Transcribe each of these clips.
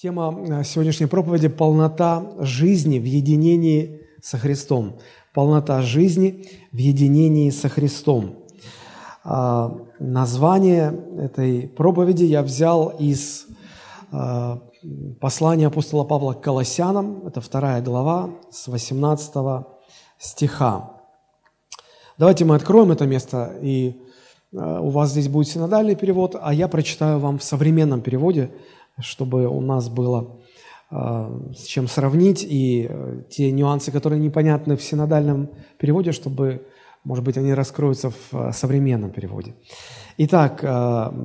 Тема э, сегодняшней проповеди – полнота жизни в единении со Христом. Полнота жизни в единении со Христом. А, название этой проповеди я взял из а, послания апостола Павла к Колоссянам, это вторая глава, с 18 стиха. Давайте мы откроем это место, и э, у вас здесь будет синодальный перевод, а я прочитаю вам в современном переводе – чтобы у нас было э, с чем сравнить, и э, те нюансы, которые непонятны в синодальном переводе, чтобы, может быть, они раскроются в э, современном переводе. Итак,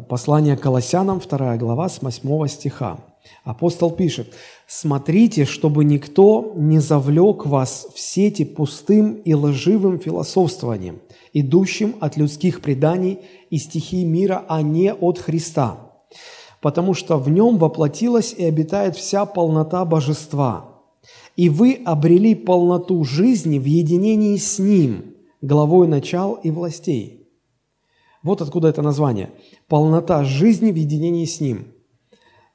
послание Колоссянам, 2 глава, с 8 стиха. Апостол пишет, «Смотрите, чтобы никто не завлек вас в сети пустым и лживым философствованием, идущим от людских преданий и стихий мира, а не от Христа» потому что в нем воплотилась и обитает вся полнота божества. И вы обрели полноту жизни в единении с Ним, главой начал и властей. Вот откуда это название. Полнота жизни в единении с Ним.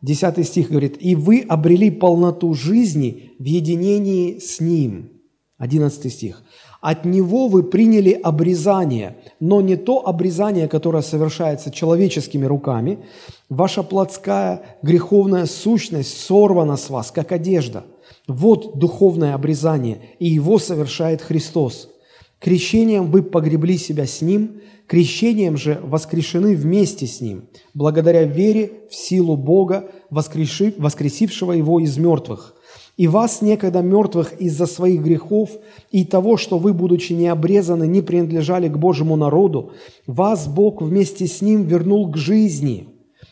Десятый стих говорит, «И вы обрели полноту жизни в единении с Ним». Одиннадцатый стих. От него вы приняли обрезание, но не то обрезание, которое совершается человеческими руками. Ваша плотская греховная сущность сорвана с вас, как одежда. Вот духовное обрезание, и его совершает Христос. Крещением вы погребли себя с Ним, крещением же воскрешены вместе с Ним, благодаря вере в силу Бога, воскресившего Его из мертвых – и вас, некогда мертвых из-за своих грехов и того, что вы, будучи не обрезаны, не принадлежали к Божьему народу, вас Бог вместе с Ним вернул к жизни.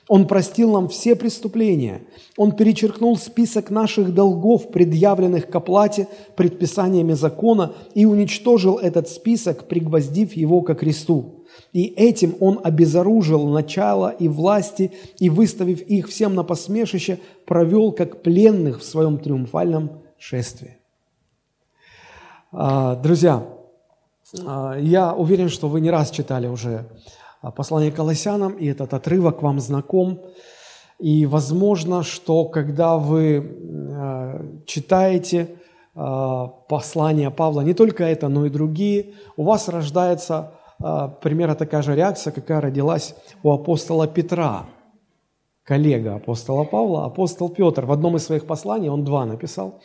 Он простил нам все преступления. Он перечеркнул список наших долгов, предъявленных к оплате предписаниями закона, и уничтожил этот список, пригвоздив его ко кресту. И этим он обезоружил начало и власти, и, выставив их всем на посмешище, провел как пленных в своем триумфальном шествии. А, друзья, а, я уверен, что вы не раз читали уже послание Колоссянам, и этот отрывок вам знаком. И возможно, что когда вы а, читаете послание Павла, не только это, но и другие, у вас рождается примерно такая же реакция, какая родилась у апостола Петра, коллега апостола Павла, апостол Петр. В одном из своих посланий, он два написал,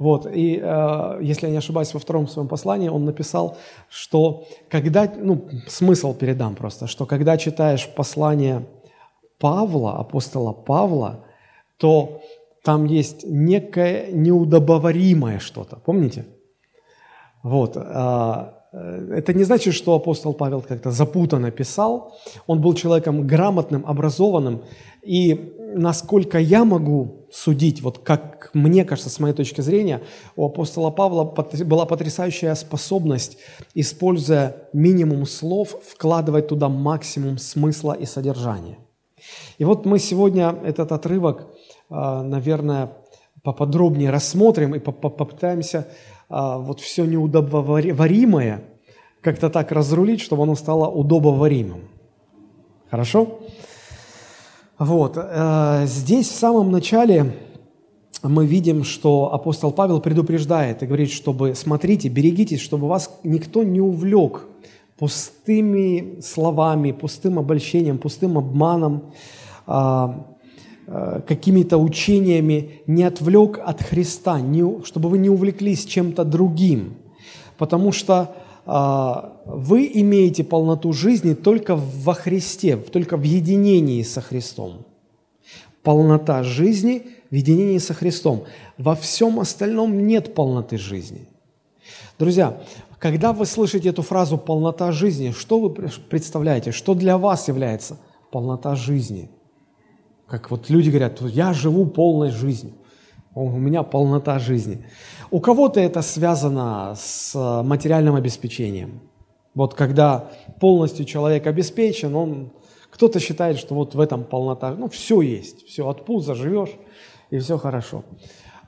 вот, и, э, если я не ошибаюсь, во втором своем послании он написал, что когда, ну, смысл передам просто, что когда читаешь послание Павла, апостола Павла, то там есть некое неудобоваримое что-то, помните? Вот, э, Э, это не значит, что апостол Павел как-то запутанно писал. Он был человеком грамотным, образованным. И насколько я могу судить, вот как мне кажется, с моей точки зрения, у апостола Павла была потрясающая способность, используя минимум слов, вкладывать туда максимум смысла и содержания. И вот мы сегодня этот отрывок, э, наверное, поподробнее рассмотрим и попытаемся а, вот все неудобоваримое как-то так разрулить, чтобы оно стало удобоваримым. Хорошо? Вот. Э, здесь в самом начале мы видим, что апостол Павел предупреждает и говорит, чтобы смотрите, берегитесь, чтобы вас никто не увлек пустыми словами, пустым обольщением, пустым обманом, а, Э, какими-то учениями не отвлек от Христа, чтобы вы не увлеклись чем-то другим, потому что вы имеете полноту жизни только во Христе, только в единении со Христом. Полнота жизни в единении со Христом. Во всем остальном нет полноты жизни. Друзья, когда вы слышите эту фразу «полнота жизни», что вы представляете? Что для вас является полнота жизни – как вот люди говорят, я живу полной жизнью, у меня полнота жизни. У кого-то это связано с э, материальным обеспечением. Вот когда полностью человек обеспечен, он, кто-то считает, что вот в этом полнота, ну все есть, все от пуза живешь, и все хорошо.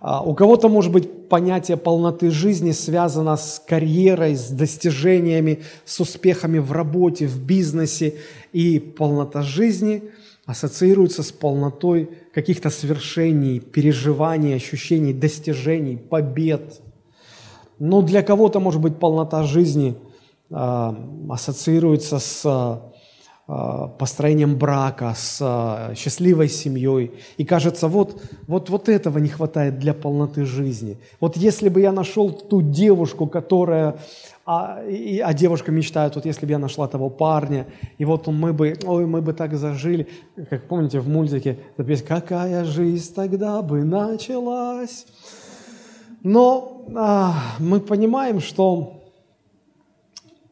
А у кого-то, может быть, понятие полноты жизни связано с карьерой, с достижениями, с успехами в работе, в бизнесе. И полнота жизни ассоциируется с полнотой каких-то свершений, переживаний, ощущений, достижений, побед. Но для кого-то, может быть, полнота жизни э, ассоциируется с э, построением брака, с э, счастливой семьей. И кажется, вот, вот, вот этого не хватает для полноты жизни. Вот если бы я нашел ту девушку, которая а, и, а девушка мечтает, вот если бы я нашла того парня, и вот мы бы, ой, мы бы так зажили, как помните в мультике, песня «Какая жизнь тогда бы началась». Но а, мы понимаем, что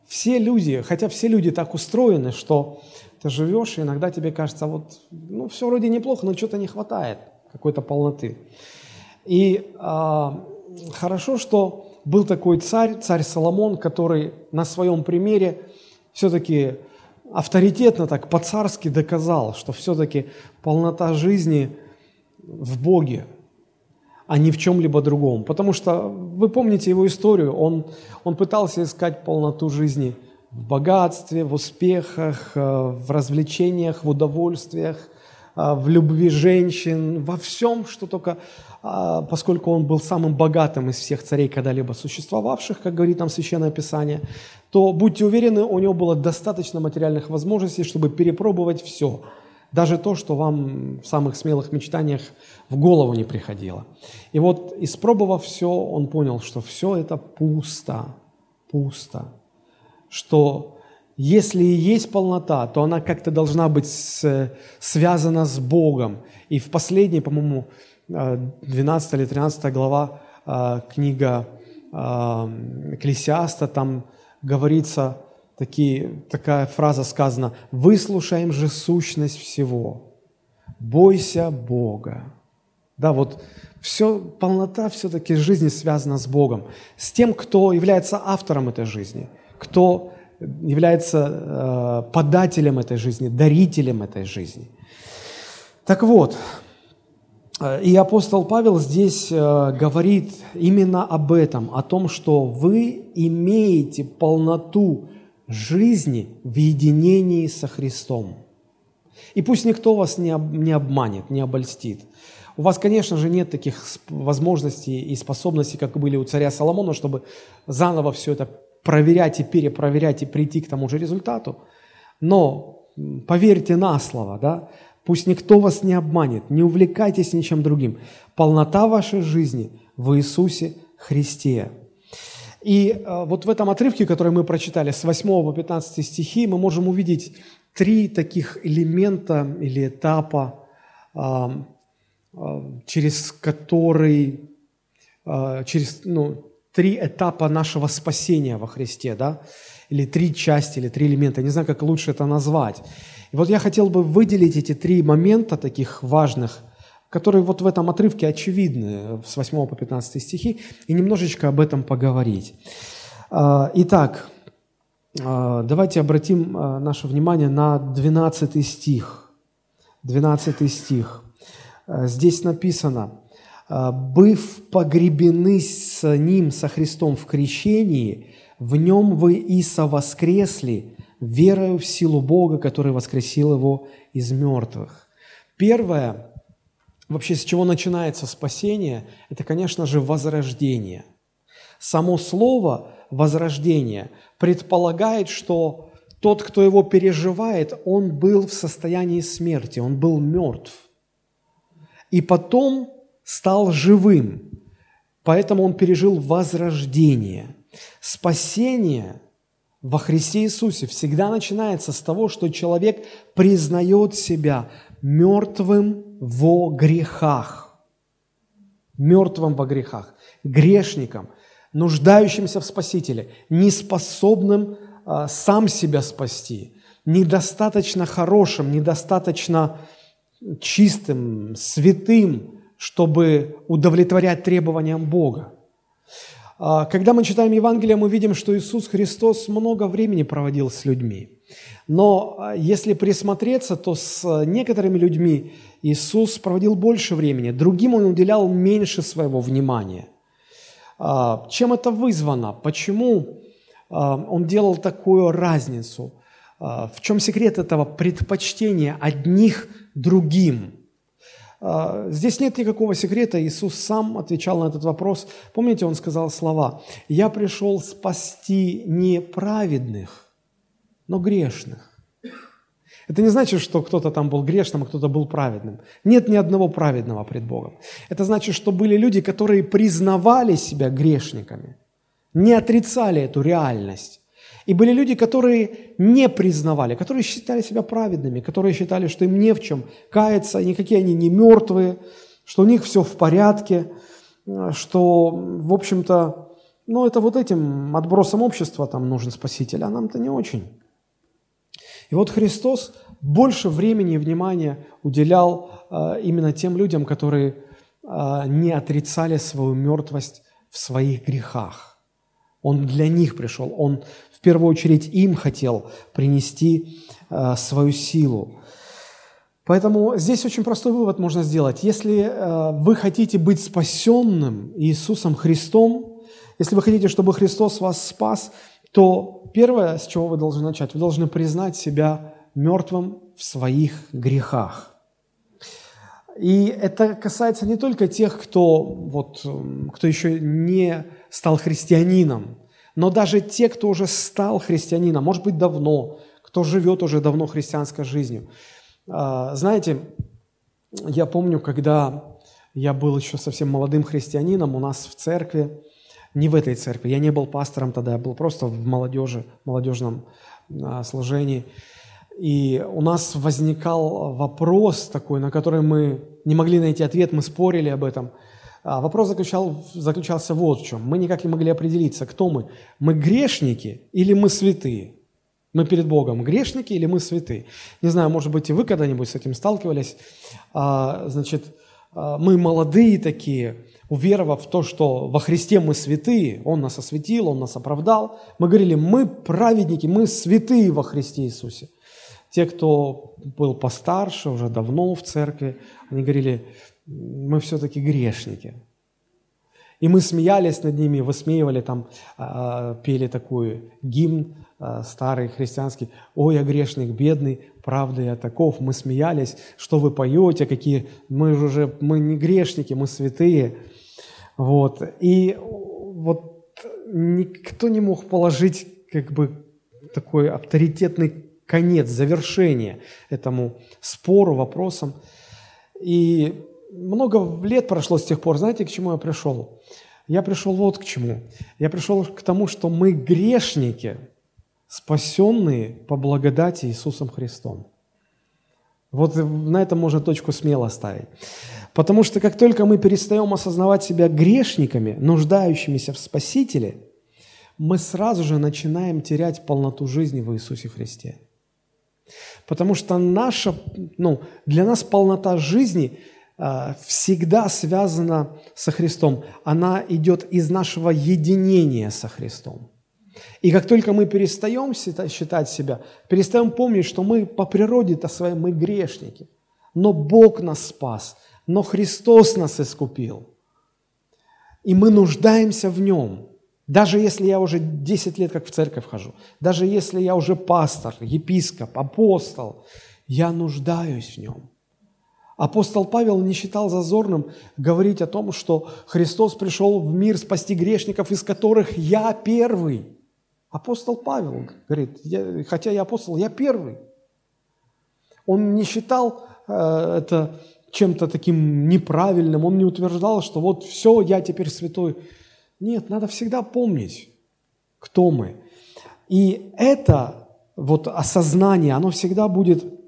все люди, хотя все люди так устроены, что ты живешь, и иногда тебе кажется, вот, ну, все вроде неплохо, но что-то не хватает, какой-то полноты. И а, хорошо, что был такой царь, царь Соломон, который на своем примере все-таки авторитетно так по-царски доказал, что все-таки полнота жизни в Боге, а не в чем-либо другом. Потому что вы помните его историю, он, он пытался искать полноту жизни в богатстве, в успехах, э, в развлечениях, в удовольствиях, в любви женщин, во всем, что только а, поскольку он был самым богатым из всех царей, когда-либо существовавших, как говорит нам Священное Писание, то будьте уверены, у него было достаточно материальных возможностей, чтобы перепробовать все, даже то, что вам в самых смелых мечтаниях в голову не приходило. И вот, испробовав все, он понял, что все это пусто, пусто, что если и есть полнота, то она как-то должна быть связана с Богом. И в последней, по-моему, 12 или 13 глава а, книга а, Экклесиаста, там говорится такие, такая фраза сказана, «Выслушаем же сущность всего, бойся Бога». Да, вот все, полнота все-таки жизни связана с Богом, с тем, кто является автором этой жизни, кто является э, подателем этой жизни, дарителем этой жизни. Так вот, Э, и апостол Павел здесь э, говорит именно об этом, о том, что вы имеете полноту жизни в единении со Христом. И пусть никто вас не, об, не обманет, не обольстит. У вас, конечно же, нет таких возможностей и способностей, как были у царя Соломона, чтобы заново все это проверять и перепроверять и прийти к тому же результату. Но поверьте на слово, да, Пусть никто вас не обманет, не увлекайтесь ничем другим. Полнота вашей жизни в Иисусе Христе. И э, вот в этом отрывке, который мы прочитали с 8 по 15 стихи, мы можем увидеть три таких элемента или этапа, э, э, через который, через, ну, три этапа нашего спасения во Христе, да, или три части, или три элемента, не знаю, как лучше это назвать. И вот я хотел бы выделить эти три момента таких важных, которые вот в этом отрывке очевидны, с 8 по 15 стихи, и немножечко об этом поговорить. А, итак, а, давайте обратим а, наше внимание на 12 стих. 12 стих. Здесь написано, «Быв погребены с Ним, со Христом в крещении, в Нем вы и совоскресли, верою в силу Бога, который воскресил его из мертвых. Первое, вообще с чего начинается спасение, это, конечно же, возрождение. Само слово «возрождение» предполагает, что тот, кто его переживает, он был в состоянии смерти, он был мертв. И потом стал живым, поэтому он пережил возрождение. Спасение во Христе Иисусе всегда начинается с того, что человек признает себя мертвым во грехах. Мертвым во грехах, грешником, нуждающимся в Спасителе, неспособным а, сам себя спасти, недостаточно хорошим, недостаточно чистым, святым, чтобы удовлетворять требованиям Бога. А, когда мы читаем Евангелие, мы видим, что Иисус Христос много времени проводил с людьми. Но а, если присмотреться, то с некоторыми людьми Иисус проводил больше времени, другим Он уделял меньше своего внимания. А, чем это вызвано? Почему Он делал такую разницу? В чем секрет этого предпочтения одних другим. А, здесь нет никакого секрета, Иисус сам отвечал на этот вопрос. Помните, Он сказал слова, «Я пришел спасти не праведных, но грешных». Это не значит, что кто-то там был грешным, а кто-то был праведным. Нет ни одного праведного пред Богом. Это значит, что были люди, которые признавали себя грешниками, не отрицали эту реальность. И были люди, которые не признавали, которые считали себя праведными, которые считали, что им не в чем каяться, никакие они не мертвые, что у них все в порядке, что, в общем-то, ну, это вот этим отбросом общества там нужен спаситель, а нам-то не очень. И вот Христос больше времени и внимания уделял э, именно тем людям, которые э, не отрицали свою мертвость в своих грехах. Он для них пришел, Он в первую очередь им хотел принести э, свою силу. Поэтому здесь очень простой вывод можно сделать. Если э, вы хотите быть спасенным Иисусом Христом, если вы хотите, чтобы Христос вас спас, то первое, с чего вы должны начать, вы должны признать себя мертвым в своих грехах. И это касается не только тех, кто, вот, кто еще не стал христианином, но даже те, кто уже стал христианином, может быть, давно, кто живет уже давно христианской жизнью. А, знаете, я помню, когда я был еще совсем молодым христианином, у нас в церкви не в этой церкви. Я не был пастором тогда, я был просто в молодежи, молодежном а, служении. И у нас возникал вопрос такой, на который мы не могли найти ответ, мы спорили об этом. А вопрос заключал, заключался вот в чем. Мы никак не могли определиться, кто мы. Мы грешники или мы святые? Мы перед Богом грешники или мы святые? Не знаю, может быть, и вы когда-нибудь с этим сталкивались. А, значит, а, мы молодые такие, уверовав в то, что во Христе мы святые, Он нас осветил, Он нас оправдал, мы говорили, мы праведники, мы святые во Христе Иисусе. Те, кто был постарше, уже давно в церкви, они говорили, мы все-таки грешники. И мы смеялись над ними, высмеивали там, а, пели такой гимн а, старый христианский. «Ой, я грешник, бедный, правда я таков». Мы смеялись, что вы поете, какие... Мы же уже, мы не грешники, мы святые. Вот. И вот никто не мог положить как бы такой авторитетный конец, завершение этому спору, вопросам. И много лет прошло с тех пор. Знаете, к чему я пришел? Я пришел вот к чему. Я пришел к тому, что мы грешники, спасенные по благодати Иисусом Христом. Вот на этом можно точку смело ставить. Потому что как только мы перестаем осознавать себя грешниками, нуждающимися в Спасителе, мы сразу же начинаем терять полноту жизни в Иисусе Христе. Потому что наша, ну, для нас полнота жизни всегда связана со Христом. Она идет из нашего единения со Христом. И как только мы перестаем считать себя, перестаем помнить, что мы по природе-то своей, мы грешники, но Бог нас спас – но Христос нас искупил. И мы нуждаемся в Нем. Даже если я уже 10 лет как в церковь хожу, даже если я уже пастор, епископ, апостол, я нуждаюсь в Нем. Апостол Павел не считал зазорным говорить о том, что Христос пришел в мир спасти грешников, из которых я первый. Апостол Павел говорит, я, хотя я апостол, я первый. Он не считал э, это чем-то таким неправильным, он не утверждал, что вот все, я теперь святой. Нет, надо всегда помнить, кто мы. И это вот осознание, оно всегда будет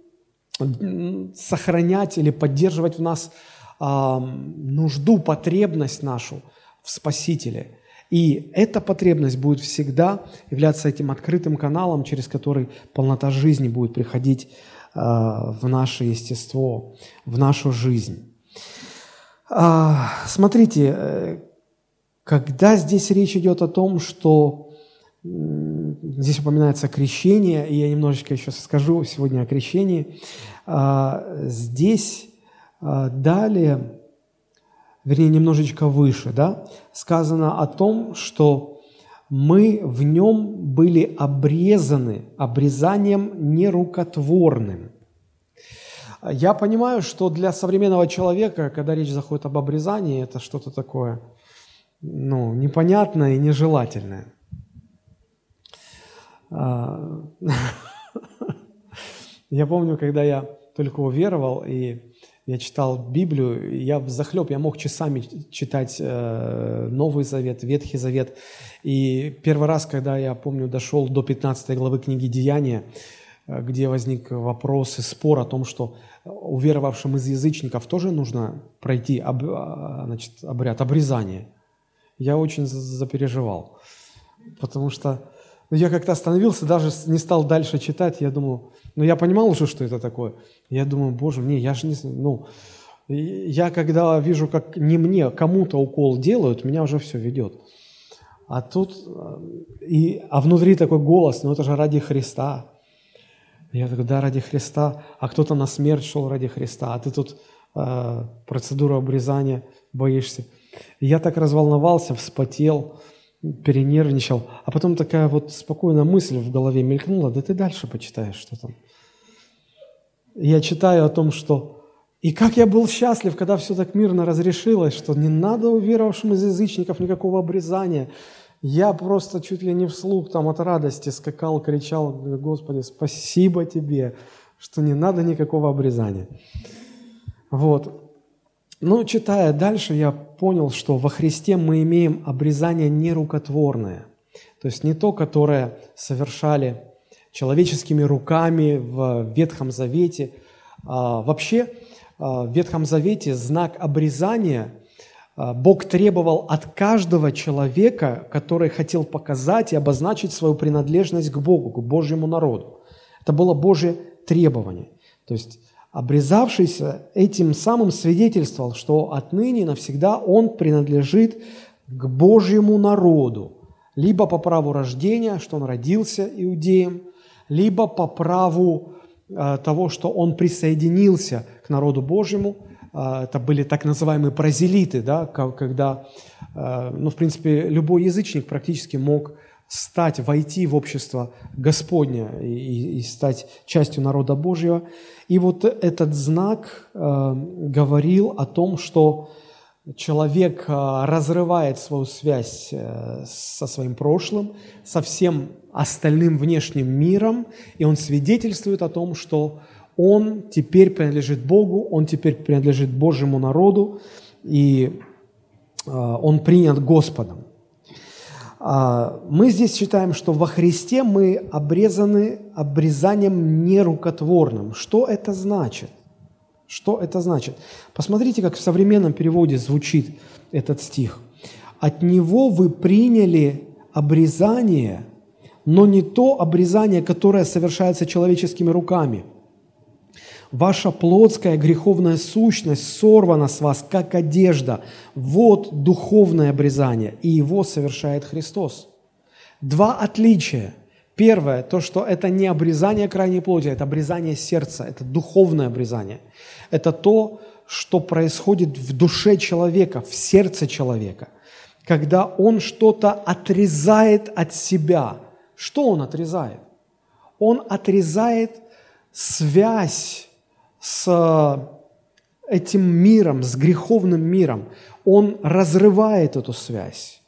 сохранять или поддерживать в нас а, нужду, потребность нашу в Спасителе. И эта потребность будет всегда являться этим открытым каналом, через который полнота жизни будет приходить Э, в наше естество, в нашу жизнь. А, смотрите, э, когда здесь речь идет о том, что здесь упоминается крещение, и я немножечко еще скажу сегодня о крещении, а, здесь а, далее, вернее, немножечко выше, да, сказано о том, что мы в нем были обрезаны обрезанием нерукотворным. Я понимаю, что для современного человека, когда речь заходит об обрезании, это что-то такое ну, непонятное и нежелательное. А, я помню, когда я только уверовал, и я читал Библию, я захлеб, я мог часами читать э, Новый Завет, Ветхий Завет. И первый раз, когда я, помню, дошел до 15 главы книги «Деяния», э, где возник вопрос и спор о том, что уверовавшим из язычников тоже нужно пройти об, а, значит, обряд обрезания. Я очень запереживал, потому что ну, я как-то остановился, даже не стал дальше читать, я думал, ну я понимал уже, что это такое. Я думаю, боже, не, я же не, ну, я когда вижу, как не мне, кому-то укол делают, меня уже все ведет. А тут, и, а внутри такой голос, ну это же ради Христа. Я такой, да, ради Христа, а кто-то на смерть шел ради Христа, а ты тут э, процедуру обрезания боишься. Я так разволновался, вспотел, перенервничал, а потом такая вот спокойная мысль в голове мелькнула, да ты дальше почитаешь, что там. я читаю о том, что и как я был счастлив, когда все так мирно разрешилось, что не надо уверовавшим из язычников никакого обрезания. Я просто чуть ли не вслух там от радости скакал, кричал, Господи, спасибо Тебе, что не надо никакого обрезания. Вот. Но читая дальше, я понял, что во Христе мы имеем обрезание нерукотворное. То есть не то, которое совершали человеческими руками в Ветхом Завете. А вообще а, в Ветхом Завете знак обрезания а, Бог требовал от каждого человека, который хотел показать и обозначить свою принадлежность к Богу, к Божьему народу. Это было Божье требование. То есть обрезавшийся этим самым свидетельствовал, что отныне навсегда он принадлежит к Божьему народу, либо по праву рождения, что он родился иудеем, либо по праву э, того, что он присоединился к народу Божьему. Э, это были так называемые прозелиты, да, когда, э, ну, в принципе, любой язычник практически мог стать, войти в общество Господня и, и стать частью народа Божьего. И вот этот знак э, говорил о том, что человек э, разрывает свою связь э, со своим прошлым, со всем остальным внешним миром, и он свидетельствует о том, что он теперь принадлежит Богу, он теперь принадлежит Божьему народу, и э, он принят Господом. А, мы здесь считаем, что во Христе мы обрезаны обрезанием нерукотворным. Что это значит? Что это значит? Посмотрите, как в современном переводе звучит этот стих. «От Него вы приняли обрезание, но не то обрезание, которое совершается человеческими руками – Ваша плотская греховная сущность сорвана с вас, как одежда. Вот духовное обрезание, и его совершает Христос. Два отличия. Первое, то, что это не обрезание крайней плоти, это обрезание сердца, это духовное обрезание. Это то, что происходит в душе человека, в сердце человека, когда он что-то отрезает от себя. Что он отрезает? Он отрезает связь с э, этим миром, с греховным миром, он разрывает эту связь.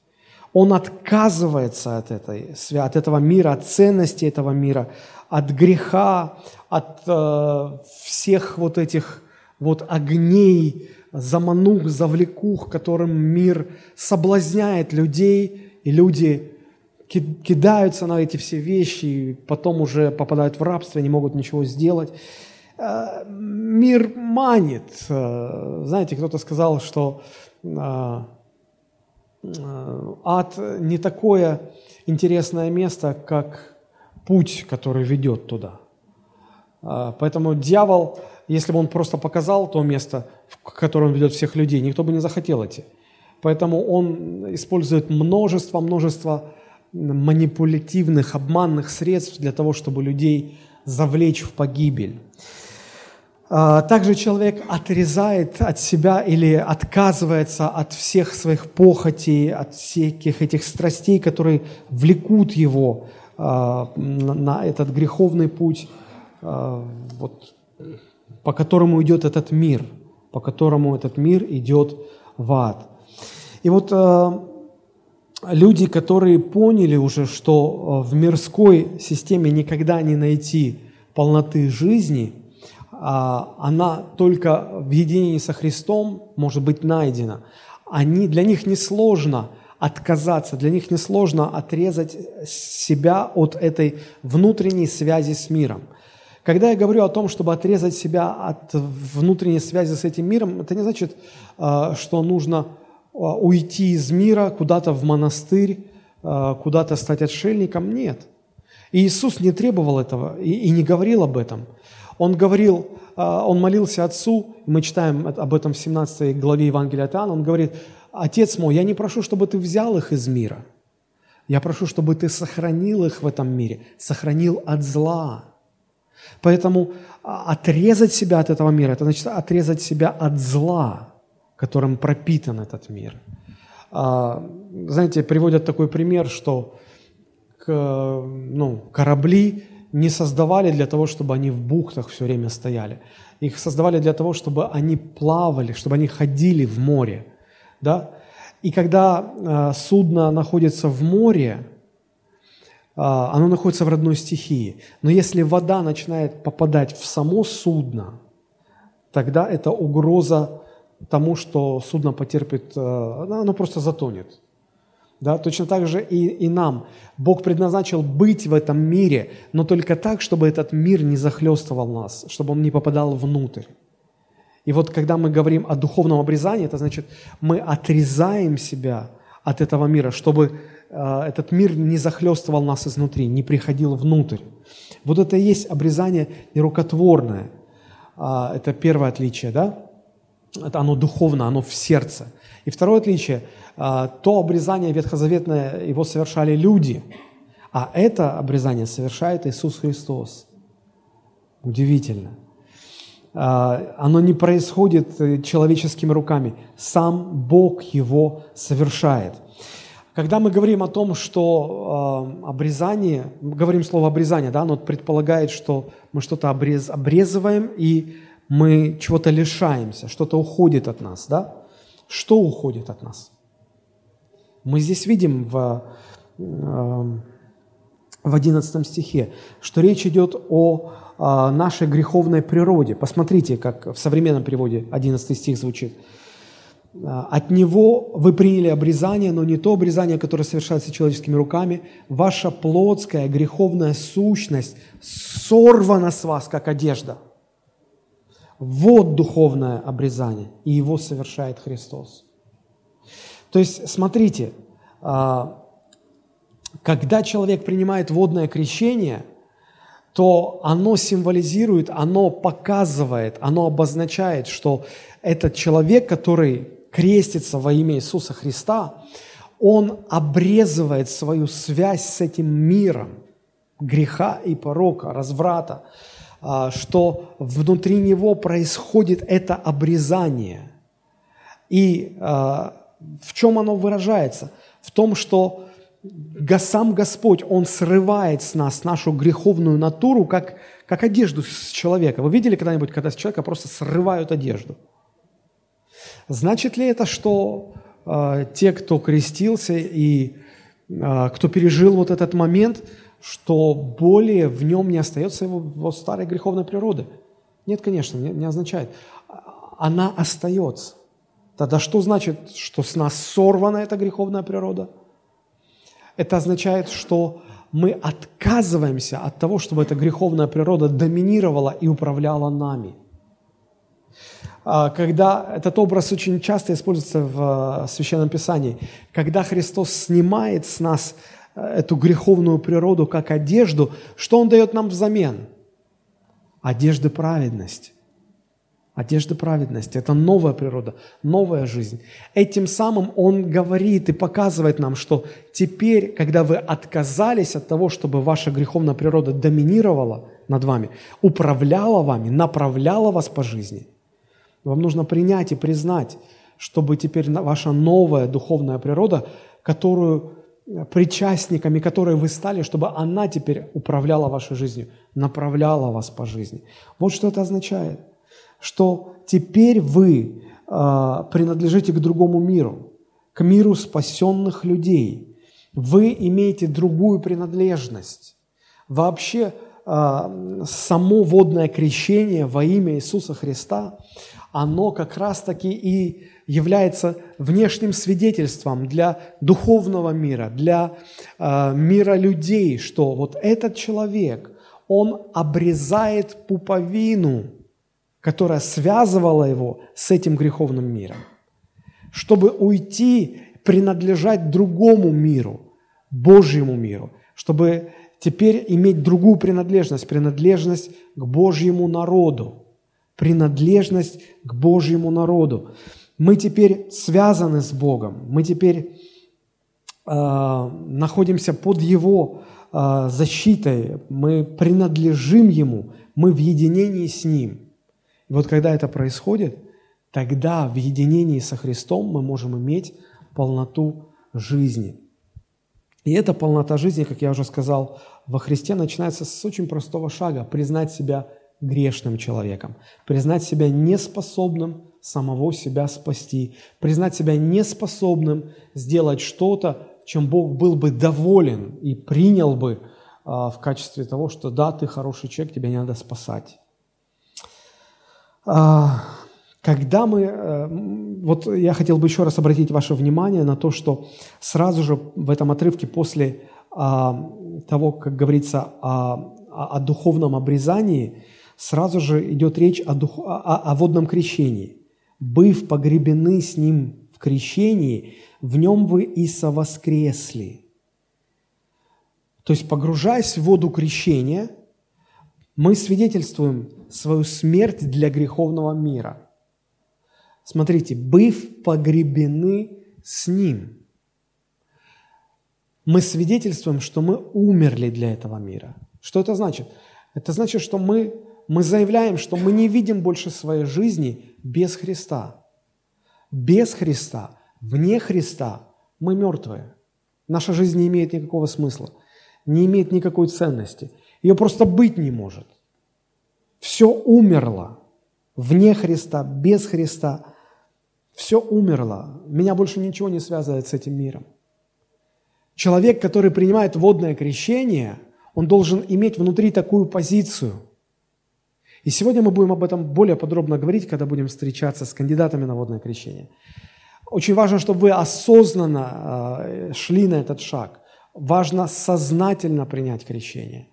Он отказывается от, этой, от этого мира, от ценности этого мира, от греха, от э, всех вот этих вот огней, заманух, завлекух, которым мир соблазняет людей, и люди кидаются на эти все вещи, и потом уже попадают в рабство, не могут ничего сделать. Э, мир манит. Э, знаете, кто-то сказал, что э, ад не такое интересное место, как путь, который ведет туда. Поэтому дьявол, если бы он просто показал то место, в которое он ведет всех людей, никто бы не захотел идти. Поэтому он использует множество, множество манипулятивных, обманных средств для того, чтобы людей завлечь в погибель. А, также человек отрезает от себя или отказывается от всех своих похотей, от всяких этих страстей, которые влекут его а, на этот греховный путь. А, вот по которому идет этот мир, по которому этот мир идет в ад. И вот люди, которые поняли уже, что в мирской системе никогда не найти полноты жизни, она только в единении со Христом может быть найдена. Они, для них несложно отказаться, для них несложно отрезать себя от этой внутренней связи с миром. Когда я говорю о том, чтобы отрезать себя от внутренней связи с этим миром, это не значит, э, что нужно а, уйти из мира куда-то в монастырь, а, куда-то стать отшельником. Нет. И Иисус не требовал этого и не говорил об этом. Он говорил, а, он молился Отцу, мы читаем об этом в 17 главе Евангелия от Иоанна, он говорит, «Отец мой, я не прошу, чтобы ты взял их из мира, я прошу, чтобы ты сохранил их в этом мире, сохранил от зла». Поэтому отрезать себя от этого мира, это значит отрезать себя от зла – которым пропитан этот мир. А, знаете, приводят такой пример, что ну, корабли не создавали для того, чтобы они в бухтах все время стояли. Их создавали для того, чтобы они плавали, чтобы они ходили в море. Да? И когда а, судно находится в море, а, оно находится в родной стихии. Но если вода начинает попадать в само судно, тогда это угроза тому, что судно потерпит, э, оно просто затонет. Да, точно так же и, и нам. Бог предназначил быть в этом мире, но только так, чтобы этот мир не захлестывал нас, чтобы он не попадал внутрь. И вот когда мы говорим о духовном обрезании, это значит, мы отрезаем себя от этого мира, чтобы э, этот мир не захлестывал нас изнутри, не приходил внутрь. Вот это и есть обрезание нерукотворное. Э, это первое отличие, да? это оно духовно, оно в сердце. И второе отличие, а, то обрезание ветхозаветное, его совершали люди, а это обрезание совершает Иисус Христос. Удивительно. А, оно не происходит э, человеческими руками, сам Бог его совершает. Когда мы говорим о том, что э, обрезание, говорим слово обрезание, да, оно предполагает, что мы что-то обрез, обрезываем и мы чего-то лишаемся, что-то уходит от нас, да? Что уходит от нас? Мы здесь видим в, эм, в 11 стихе, что речь идет о нашей греховной природе. Посмотрите, как в современном переводе 11 стих звучит. От него вы приняли обрезание, но не то обрезание, которое совершается человеческими руками. Ваша плотская греховная сущность сорвана с вас, как одежда – вот духовное обрезание, и его совершает Христос. То есть, смотрите, а, когда человек принимает водное крещение, то оно символизирует, оно показывает, оно обозначает, что этот человек, который крестится во имя Иисуса Христа, он обрезывает свою связь с этим миром греха и порока, разврата, что внутри него происходит это обрезание. И а, в чем оно выражается? В том, что сам Господь, Он срывает с нас нашу греховную натуру, как, как одежду с человека. Вы видели когда-нибудь, когда с человека просто срывают одежду? Значит ли это, что э, те, кто крестился и э, кто пережил вот этот момент, что более в нем не остается его, его старой греховной природы. Нет, конечно, не, не означает. Она остается. Тогда что значит, что с нас сорвана эта греховная природа? Это означает, что мы отказываемся от того, чтобы эта греховная природа доминировала и управляла нами. А, когда этот образ очень часто используется в Священном Писании, когда Христос снимает с нас эту греховную природу как одежду, что Он дает нам взамен? Одежды праведности. Одежда праведности – это новая природа, новая жизнь. Этим самым Он говорит и показывает нам, что теперь, когда вы отказались от того, чтобы ваша греховная природа доминировала над вами, управляла вами, направляла вас по жизни, вам нужно принять и признать, чтобы теперь ваша новая духовная природа, которую причастниками, которые вы стали, чтобы она теперь управляла вашей жизнью, направляла вас по жизни. Вот что это означает. что теперь вы э, принадлежите к другому миру, к миру спасенных людей. Вы имеете другую принадлежность. Вообще, э, само водное крещение во имя Иисуса Христа, оно как раз-таки и является внешним свидетельством для духовного мира, для э, мира людей, что вот этот человек, он обрезает пуповину, которая связывала его с этим греховным миром, чтобы уйти, принадлежать другому миру, Божьему миру, чтобы теперь иметь другую принадлежность, принадлежность к Божьему народу, принадлежность к Божьему народу. Мы теперь связаны с Богом, мы теперь э, находимся под Его э, защитой, мы принадлежим Ему, мы в единении с Ним. И вот когда это происходит, тогда в единении со Христом мы можем иметь полноту жизни. И эта полнота жизни, как я уже сказал, во Христе начинается с очень простого шага – признать себя грешным человеком, признать себя неспособным самого себя спасти, признать себя неспособным сделать что-то, чем Бог был бы доволен и принял бы а, в качестве того, что да, ты хороший человек, тебя не надо спасать. А, когда мы, э, вот я хотел бы еще раз обратить ваше внимание на то, что сразу же в этом отрывке после а, того, как говорится о, о духовном обрезании, сразу же идет речь о, дух, о, о водном крещении быв погребены с Ним в крещении, в нем вы и совоскресли. То есть, погружаясь в воду крещения, мы свидетельствуем свою смерть для греховного мира. Смотрите, быв погребены с Ним. Мы свидетельствуем, что мы умерли для этого мира. Что это значит? Это значит, что мы мы заявляем, что мы не видим больше своей жизни без Христа. Без Христа, вне Христа мы мертвые. Наша жизнь не имеет никакого смысла, не имеет никакой ценности. Ее просто быть не может. Все умерло вне Христа, без Христа. Все умерло. Меня больше ничего не связывает с этим миром. Человек, который принимает водное крещение, он должен иметь внутри такую позицию – и сегодня мы будем об этом более подробно говорить, когда будем встречаться с кандидатами на водное крещение. Очень важно, чтобы вы осознанно э, шли на этот шаг. Важно сознательно принять крещение.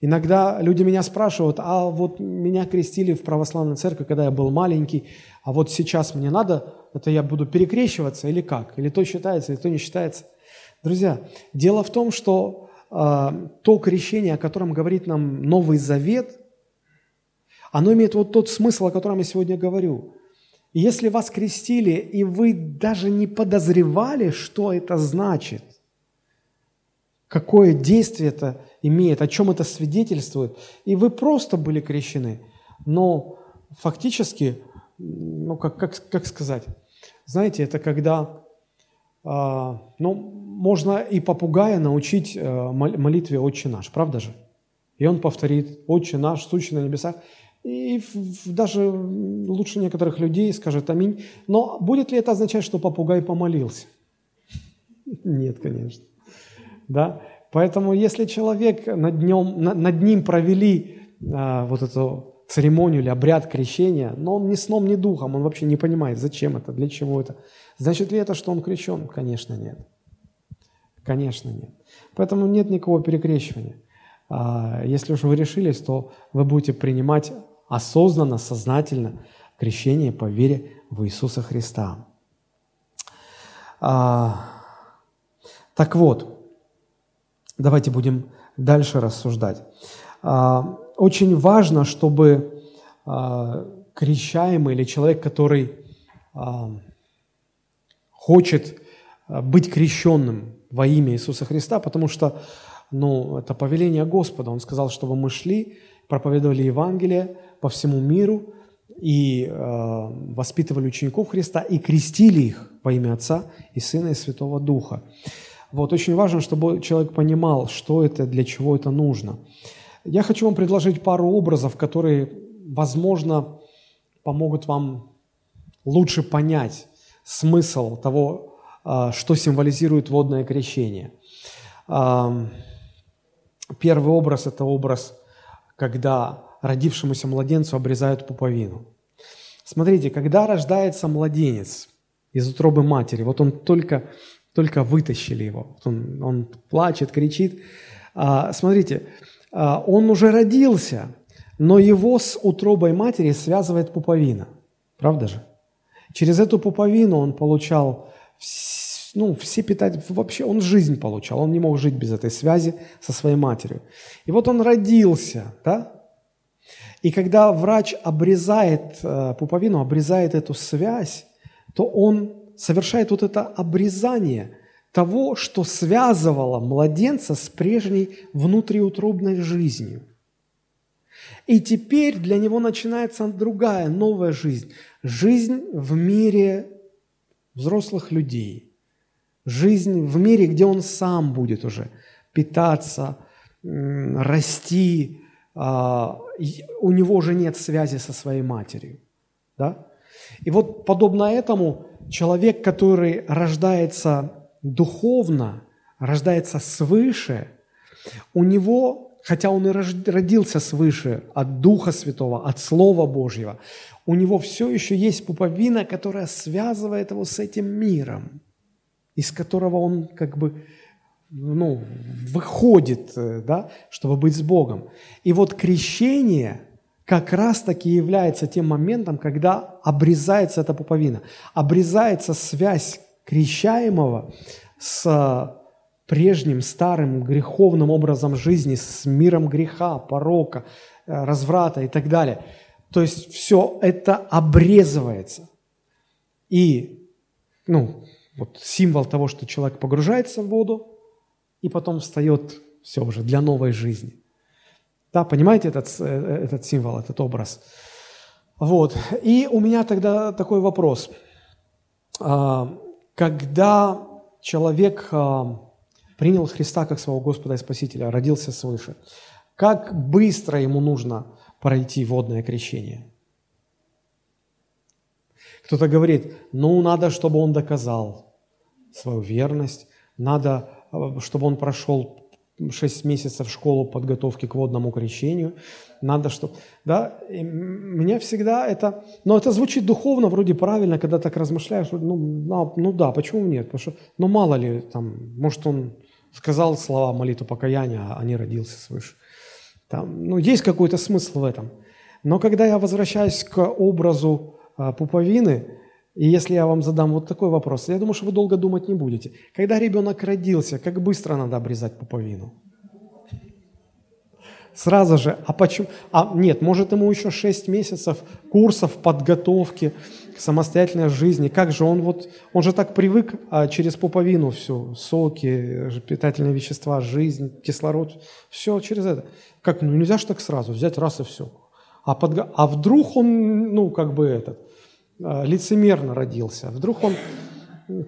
Иногда люди меня спрашивают, а вот меня крестили в православной церкви, когда я был маленький, а вот сейчас мне надо, это я буду перекрещиваться или как? Или то считается, или то не считается? Друзья, дело в том, что э, то крещение, о котором говорит нам Новый Завет – оно имеет вот тот смысл, о котором я сегодня говорю. Если вас крестили, и вы даже не подозревали, что это значит, какое действие это имеет, о чем это свидетельствует, и вы просто были крещены, но фактически, ну как, как, как сказать, знаете, это когда, э, ну, можно и попугая научить э, молитве «Отче наш», правда же? И он повторит «Отче наш, сущий на небесах», и даже лучше некоторых людей скажет «Аминь». Но будет ли это означать, что попугай помолился? Нет, конечно. Да? Поэтому если человек над, днем, над ним провели а, вот эту церемонию или обряд крещения, но он ни сном, ни духом, он вообще не понимает, зачем это, для чего это. Значит ли это, что он крещен? Конечно, нет. Конечно, нет. Поэтому нет никакого перекрещивания. А, если уж вы решились, то вы будете принимать осознанно, сознательно крещение по вере в Иисуса Христа. А, так вот, давайте будем дальше рассуждать. А, очень важно, чтобы а, крещаемый или человек, который а, хочет а, быть крещенным во имя Иисуса Христа, потому что ну, это повеление Господа. Он сказал, чтобы мы шли, проповедовали Евангелие, по всему миру и э, воспитывали учеников Христа и крестили их во имя Отца и Сына и Святого Духа. Вот очень важно, чтобы человек понимал, что это, для чего это нужно. Я хочу вам предложить пару образов, которые, возможно, помогут вам лучше понять смысл того, а, что символизирует водное крещение. Первый образ – это образ, когда родившемуся младенцу обрезают пуповину. Смотрите, когда рождается младенец из утробы матери, вот он только, только вытащили его, он, он плачет, кричит. А, смотрите, а, он уже родился, но его с утробой матери связывает пуповина. Правда же? Через эту пуповину он получал ну, все питать, вообще он жизнь получал, он не мог жить без этой связи со своей матерью. И вот он родился, да? И когда врач обрезает э, пуповину, обрезает эту связь, то он совершает вот это обрезание того, что связывало младенца с прежней внутриутробной жизнью. И теперь для него начинается другая, новая жизнь. Жизнь в мире взрослых людей. Жизнь в мире, где он сам будет уже питаться, расти. А, у него уже нет связи со своей матерью. Да? И вот подобно этому человек, который рождается духовно, рождается свыше, у него, хотя он и родился свыше от Духа Святого, от Слова Божьего, у него все еще есть пуповина, которая связывает его с этим миром, из которого он как бы ну, выходит, э, да, чтобы быть с Богом. И вот крещение как раз-таки является тем моментом, когда обрезается эта пуповина, обрезается связь крещаемого с прежним старым греховным образом жизни, с миром греха, порока, э, разврата и так далее – то есть все это обрезывается. И, ну, вот символ того, что человек погружается в воду и потом встает все уже для новой жизни. Да, понимаете этот, э, этот символ, этот образ? Вот. И у меня тогда такой вопрос. А, когда человек а, принял Христа как своего Господа и Спасителя, родился свыше, как быстро ему нужно пройти водное крещение. Кто-то говорит, ну, надо, чтобы он доказал свою верность, надо, э, чтобы он прошел 6 месяцев школу подготовки к водному крещению, надо, чтобы... Да, и меня всегда это... Но это звучит духовно, вроде правильно, когда так размышляешь, ну, ну да, почему нет? Потому что, ну мало ли, там, может, он сказал слова молитву покаяния, а не родился свыше. Там, ну, есть какой-то смысл в этом. Но когда я возвращаюсь к образу а, пуповины, и если я вам задам вот такой вопрос, я думаю, что вы долго думать не будете. Когда ребенок родился, как быстро надо обрезать пуповину? Сразу же. А почему? А нет, может ему еще 6 месяцев курсов подготовки к самостоятельной жизни. Как же он вот, он же так привык а, через пуповину все, соки, питательные вещества, жизнь, кислород, все через это. Как, ну нельзя же так сразу взять раз и все. А, под, а вдруг он, ну как бы этот, лицемерно родился, вдруг он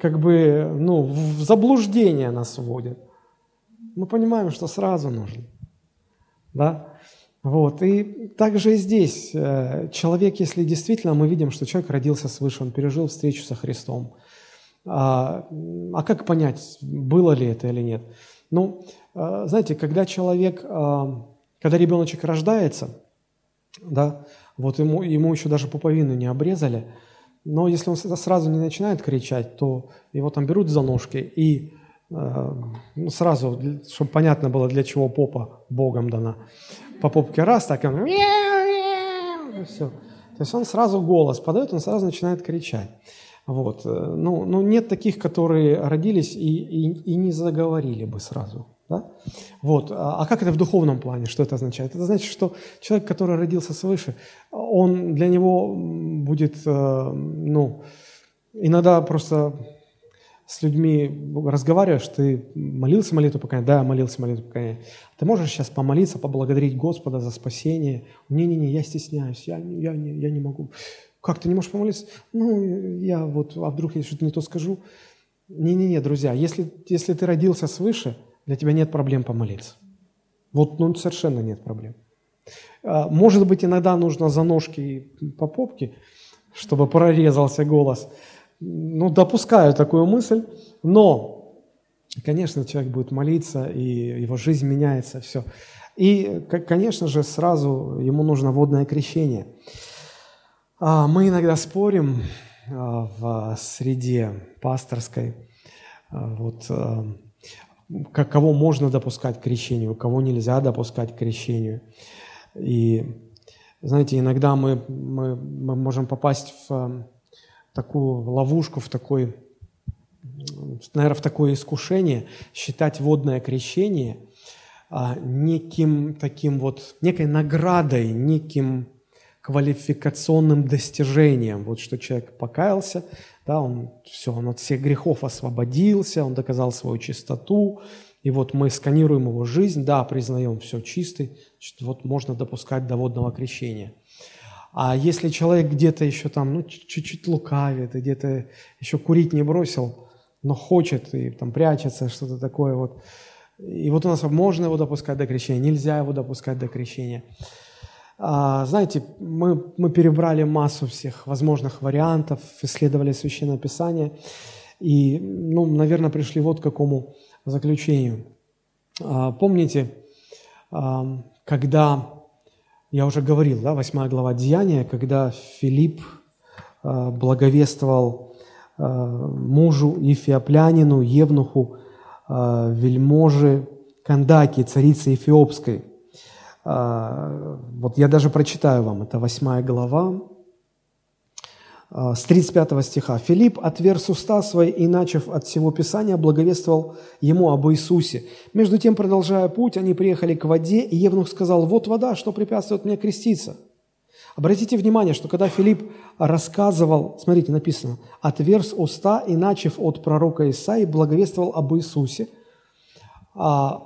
как бы, ну, в заблуждение нас вводит. Мы понимаем, что сразу нужно. Да? Вот. И также и здесь э, человек, если действительно мы видим, что человек родился свыше, он пережил встречу со Христом, а, а как понять, было ли это или нет? Ну, э, знаете, когда человек, а, когда ребеночек рождается, да, вот ему, ему еще даже пуповину не обрезали, но если он сразу не начинает кричать, то его там берут за ножки и э, ну, сразу, чтобы понятно было, для чего попа Богом дана, по попке раз, так и он все. То есть он сразу голос подает, он сразу начинает кричать. Вот. Ну, ну нет таких, которые родились и, и, и не заговорили бы сразу. Да? Вот. А, а как это в духовном плане? Что это означает? Это значит, что человек, который родился свыше, он для него будет, э, ну, иногда просто с людьми разговариваешь, ты молился молитву покаяния? Да, молился молитву покаяния. Ты можешь сейчас помолиться, поблагодарить Господа за спасение? Не-не-не, я стесняюсь, я, я, не, я не могу. Как, ты не можешь помолиться? Ну, я вот, а вдруг я что-то не то скажу? Не-не-не, друзья, если, если ты родился свыше, для тебя нет проблем помолиться. Вот, ну, совершенно нет проблем. А, может быть, иногда нужно за ножки и по попке, чтобы прорезался голос. Ну, допускаю такую мысль, но, конечно, человек будет молиться, и его жизнь меняется, все. И, конечно же, сразу ему нужно водное крещение. А, мы иногда спорим а, в среде пасторской, вот, кого можно допускать к крещению, кого нельзя допускать к крещению. И, знаете, иногда мы, мы, мы можем попасть в э, такую ловушку, в такой, наверное, в такое искушение считать водное крещение а, неким таким вот, некой наградой, неким квалификационным достижением. Вот что человек покаялся, да, он все, он от всех грехов освободился, он доказал свою чистоту, и вот мы сканируем его жизнь, да, признаем все чистый, значит, вот можно допускать до водного крещения. А если человек где-то еще там, ну, чуть-чуть лукавит, и где-то еще курить не бросил, но хочет и там прячется, что-то такое вот, и вот у нас можно его допускать до крещения, нельзя его допускать до крещения. А, знаете, мы, мы перебрали массу всех возможных вариантов, исследовали Священное Писание, и, ну, наверное, пришли вот к какому заключению. А, помните, а, когда, я уже говорил, да, 8 глава Деяния, когда Филипп благовествовал мужу Ефиоплянину, Евнуху, вельможи Кандаки, царицы Эфиопской. Вот я даже прочитаю вам, это 8 глава, а, с 35 стиха. «Филипп, отверз уста свои и, начав от всего Писания, благовествовал ему об Иисусе. Между тем, продолжая путь, они приехали к воде, и Евнух сказал, «Вот вода, что препятствует мне креститься». Обратите внимание, что когда Филипп рассказывал, смотрите, написано, «отверз уста и, начав от пророка Исаии, благовествовал об Иисусе», а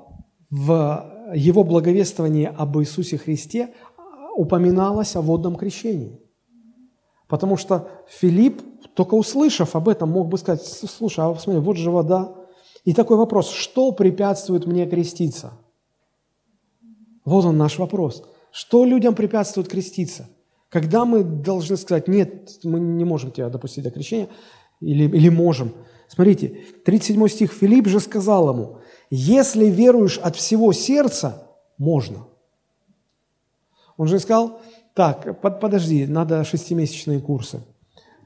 в его благовествовании об Иисусе Христе упоминалось о водном крещении. Потому что Филипп, только услышав об этом, мог бы сказать, слушай, а смотри, вот же вода. И такой вопрос, что препятствует мне креститься? Вот он наш вопрос. Что людям препятствует креститься? Когда мы должны сказать, нет, мы не можем тебя допустить до крещения, или, или можем. Смотрите, 37 стих, Филипп же сказал ему, если веруешь от всего сердца, можно. Он же сказал, так, под, подожди, надо шестимесячные курсы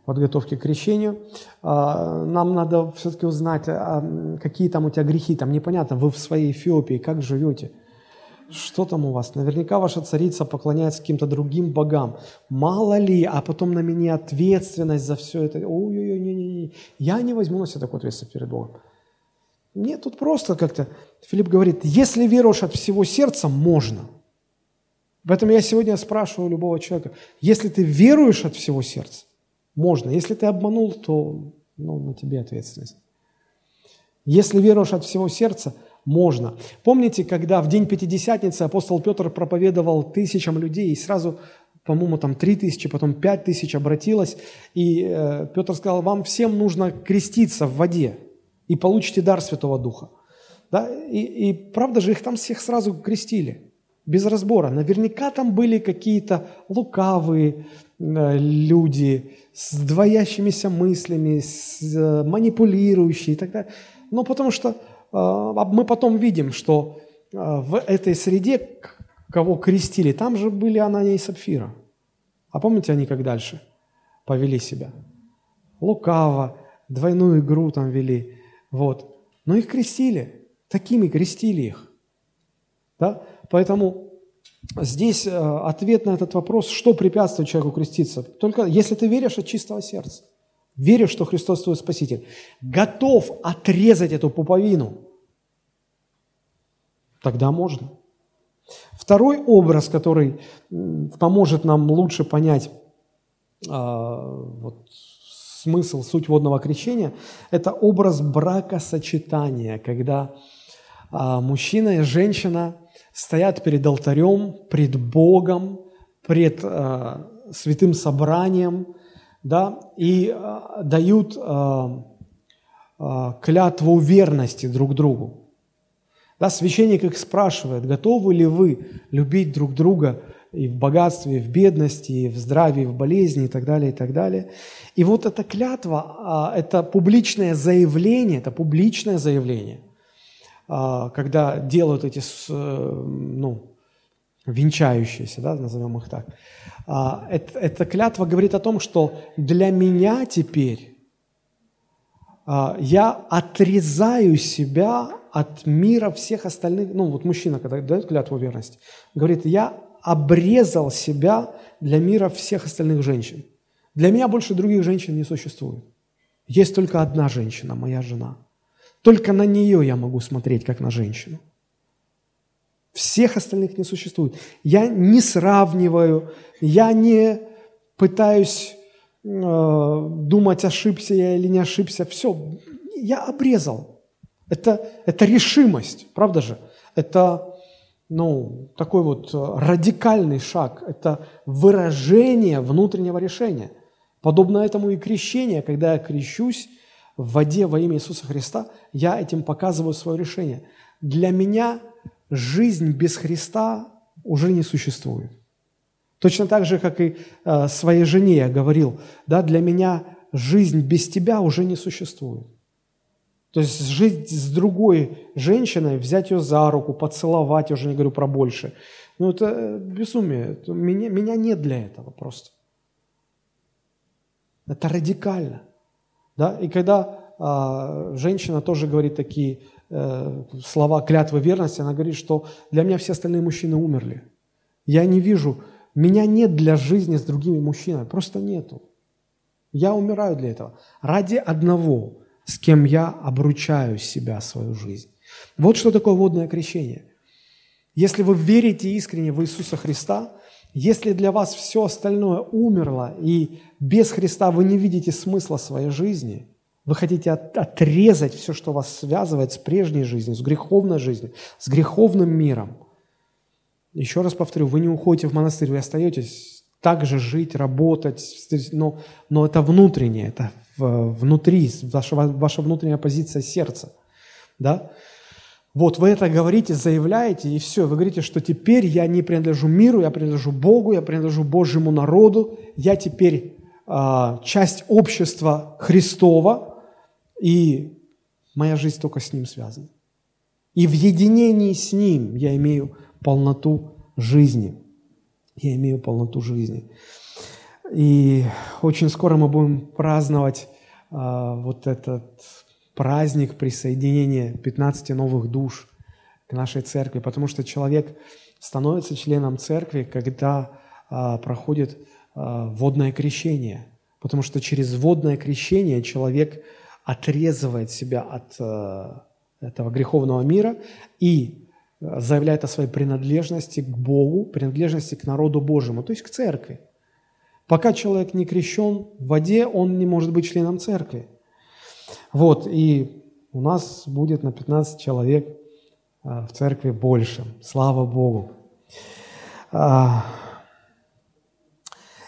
подготовки к крещению. А, нам надо все-таки узнать, а, какие там у тебя грехи. Там непонятно, вы в своей Эфиопии, как живете? Что там у вас? Наверняка ваша царица поклоняется каким-то другим богам. Мало ли, а потом на меня ответственность за все это. Ой-ой-ой, не-не-не. Я не возьму на себя такую ответственность перед Богом. Нет, тут просто как-то. Филипп говорит, если веруешь от всего сердца, можно – Поэтому я сегодня спрашиваю любого человека, если ты веруешь от всего сердца, можно. Если ты обманул, то ну, на тебе ответственность. Если веруешь от всего сердца, можно. Помните, когда в день Пятидесятницы апостол Петр проповедовал тысячам людей, и сразу, по-моему, там три тысячи, потом пять тысяч обратилось, и э, Петр сказал, вам всем нужно креститься в воде, и получите дар Святого Духа. Да? И, и правда же, их там всех сразу крестили без разбора. Наверняка там были какие-то лукавые э, люди с двоящимися мыслями, с, э, манипулирующие и так далее. Но потому что э, мы потом видим, что в этой среде, кого крестили, там же были Анания и Сапфира. А помните они как дальше повели себя? Лукаво, двойную игру там вели. Вот. Но их крестили. Такими крестили их. Да? Поэтому здесь э, ответ на этот вопрос, что препятствует человеку креститься? Только если ты веришь от чистого сердца, веришь, что Христос твой Спаситель, готов отрезать эту пуповину, тогда можно. Второй образ, который поможет нам лучше понять а, вот, смысл, суть водного крещения, это образ бракосочетания, когда а, мужчина и женщина стоят перед алтарем, пред Богом, пред э, святым собранием, да, и э, дают клятву верности друг другу. Да, священник их спрашивает, готовы ли вы любить друг друга и в богатстве, и в бедности, и в здравии, и в болезни, и так далее, и так далее. И вот эта клятва, а, это публичное заявление, это публичное заявление, а, когда делают эти, э, ну, венчающиеся, да, назовем их так. А, эта клятва говорит о том, что для меня теперь я отрезаю себя от мира всех остальных, ну вот мужчина, когда дает клятву верности, говорит, я обрезал себя для мира всех остальных женщин. Для меня больше других женщин не существует. Есть только одна женщина, моя жена. Только на нее я могу смотреть, как на женщину. Всех остальных не существует. Я не сравниваю, я не пытаюсь э, думать, ошибся я или не ошибся. Все, я обрезал. Это, это решимость, правда же? Это ну, такой вот э, радикальный шаг, это выражение внутреннего решения. Подобно этому и крещение, когда я крещусь в воде во имя Иисуса Христа, я этим показываю свое решение. Для меня жизнь без Христа уже не существует. Точно так же, как и э, своей жене я говорил, да, для меня жизнь без тебя уже не существует. То есть жить с другой женщиной, взять ее за руку, поцеловать, я уже не говорю про больше. Ну, это э, безумие. Это, меня, меня нет для этого просто. Это радикально. Да? И когда а, женщина тоже говорит такие э, слова клятвы верности, она говорит, что для меня все остальные мужчины умерли. Я не вижу, меня нет для жизни с другими мужчинами, просто нету. Я умираю для этого. Ради одного – с кем я обручаю себя, свою жизнь. Вот что такое водное крещение. Если вы верите искренне в Иисуса Христа, если для вас все остальное умерло, и без Христа вы не видите смысла своей жизни, вы хотите от, отрезать все, что вас связывает с прежней жизнью, с греховной жизнью, с греховным миром. Еще раз повторю, вы не уходите в монастырь, вы остаетесь также жить, работать, но, но это внутреннее, это внутри, ваша, ваша внутренняя позиция сердца. Да? Вот вы это говорите, заявляете, и все, вы говорите, что теперь я не принадлежу миру, я принадлежу Богу, я принадлежу Божьему народу, я теперь а, часть общества Христова, и моя жизнь только с Ним связана. И в единении с Ним я имею полноту жизни. Я имею полноту жизни. И очень скоро мы будем праздновать а, вот этот праздник присоединения 15 новых душ к нашей церкви, потому что человек становится членом церкви, когда а, проходит а, водное крещение, потому что через водное крещение человек отрезывает себя от а, этого греховного мира и заявляет о своей принадлежности к Богу, принадлежности к народу Божьему, то есть к церкви. Пока человек не крещен в воде, он не может быть членом церкви. Вот, и у нас будет на 15 человек а, в церкви больше. Слава Богу. А,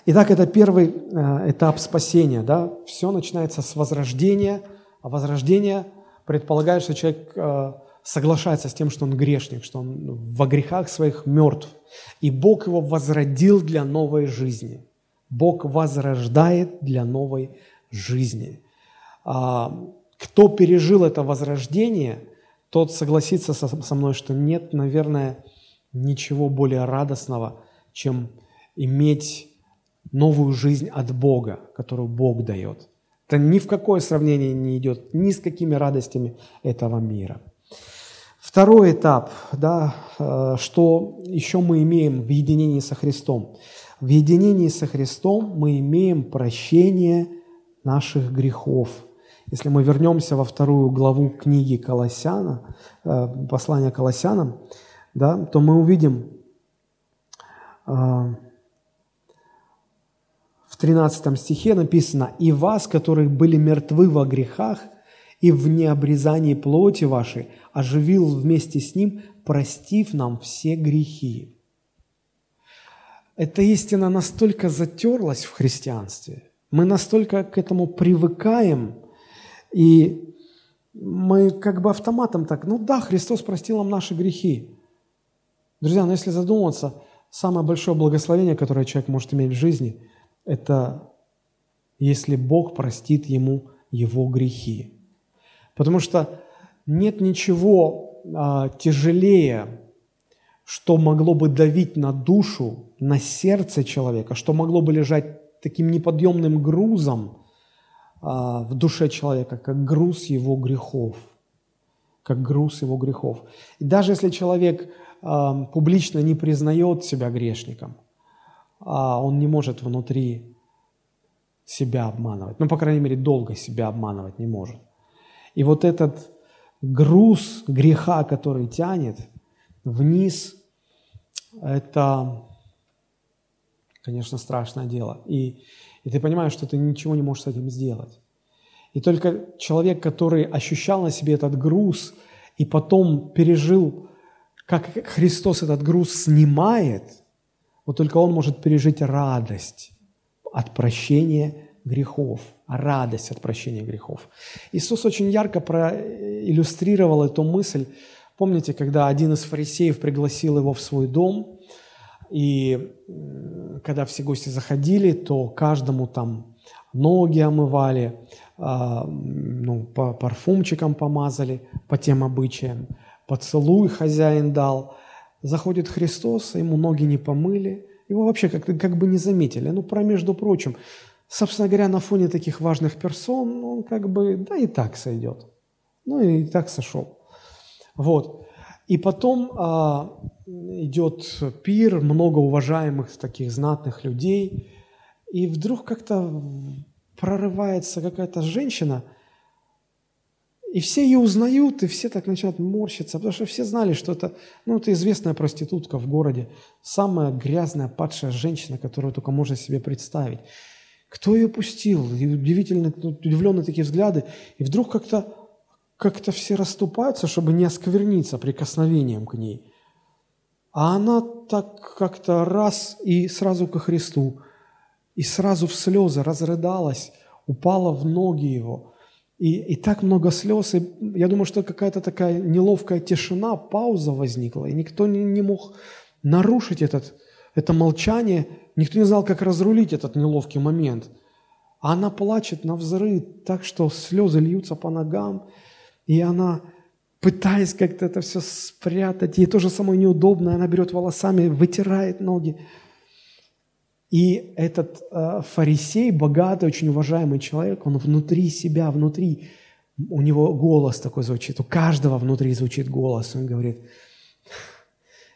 итак, это первый а, этап спасения. Да? Все начинается с возрождения, а возрождение предполагает, что человек соглашается с тем, что он грешник, что он во грехах своих мертв. И Бог его возродил для новой жизни. Бог возрождает для новой жизни. А, кто пережил это возрождение, тот согласится со мной, что нет, наверное, ничего более радостного, чем иметь новую жизнь от Бога, которую Бог дает. Это ни в какое сравнение не идет ни с какими радостями этого мира. Второй этап, да, э, что еще мы имеем в единении со Христом. В единении со Христом мы имеем прощение наших грехов. Если мы вернемся во вторую главу книги Колоссяна, э, послания Колоссянам, да, то мы увидим э, в 13 стихе написано «И вас, которые были мертвы во грехах и в необрезании плоти вашей, оживил вместе с Ним, простив нам все грехи» эта истина настолько затерлась в христианстве, мы настолько к этому привыкаем, и мы как бы автоматом так, ну да, Христос простил нам наши грехи. Друзья, но если задуматься, самое большое благословение, которое человек может иметь в жизни, это если Бог простит ему его грехи. Потому что нет ничего а, тяжелее, что могло бы давить на душу, на сердце человека, что могло бы лежать таким неподъемным грузом а, в душе человека, как груз его грехов. Как груз его грехов. И даже если человек а, публично не признает себя грешником, а он не может внутри себя обманывать. Ну, по крайней мере, долго себя обманывать не может. И вот этот груз греха, который тянет вниз, это, конечно, страшное дело. И, и ты понимаешь, что ты ничего не можешь с этим сделать. И только человек, который ощущал на себе этот груз и потом пережил, как Христос этот груз снимает, вот только он может пережить радость от прощения грехов, радость от прощения грехов. Иисус очень ярко проиллюстрировал эту мысль. Помните, когда один из фарисеев пригласил его в свой дом, и когда все гости заходили, то каждому там ноги омывали, а, ну, по парфумчикам помазали, по тем обычаям, поцелуй хозяин дал. Заходит Христос, ему ноги не помыли, его вообще как, как бы не заметили. Ну, про между прочим, собственно говоря, на фоне таких важных персон, он как бы, да и так сойдет. Ну, и так сошел. Вот. И потом а, идет пир, много уважаемых таких знатных людей, и вдруг как-то прорывается какая-то женщина – и все ее узнают, и все так начинают морщиться, потому что все знали, что это, ну, это известная проститутка в городе, самая грязная, падшая женщина, которую только можно себе представить. Кто ее пустил? И удивительно, удивленные такие взгляды. И вдруг как-то как-то все расступаются, чтобы не оскверниться прикосновением к ней. А она так как-то раз и сразу ко Христу, и сразу в слезы разрыдалась, упала в ноги Его – и, и так много слез, и я думаю, что какая-то такая неловкая тишина, пауза возникла, и никто не, не мог нарушить этот, это молчание, никто не знал, как разрулить этот неловкий момент. А она плачет на взрыв, так что слезы льются по ногам, и она, пытаясь как-то это все спрятать, ей тоже самое неудобно, она берет волосами, вытирает ноги. И этот э, фарисей, богатый, очень уважаемый человек, он внутри себя, внутри, у него голос такой звучит, у каждого внутри звучит голос. Он говорит,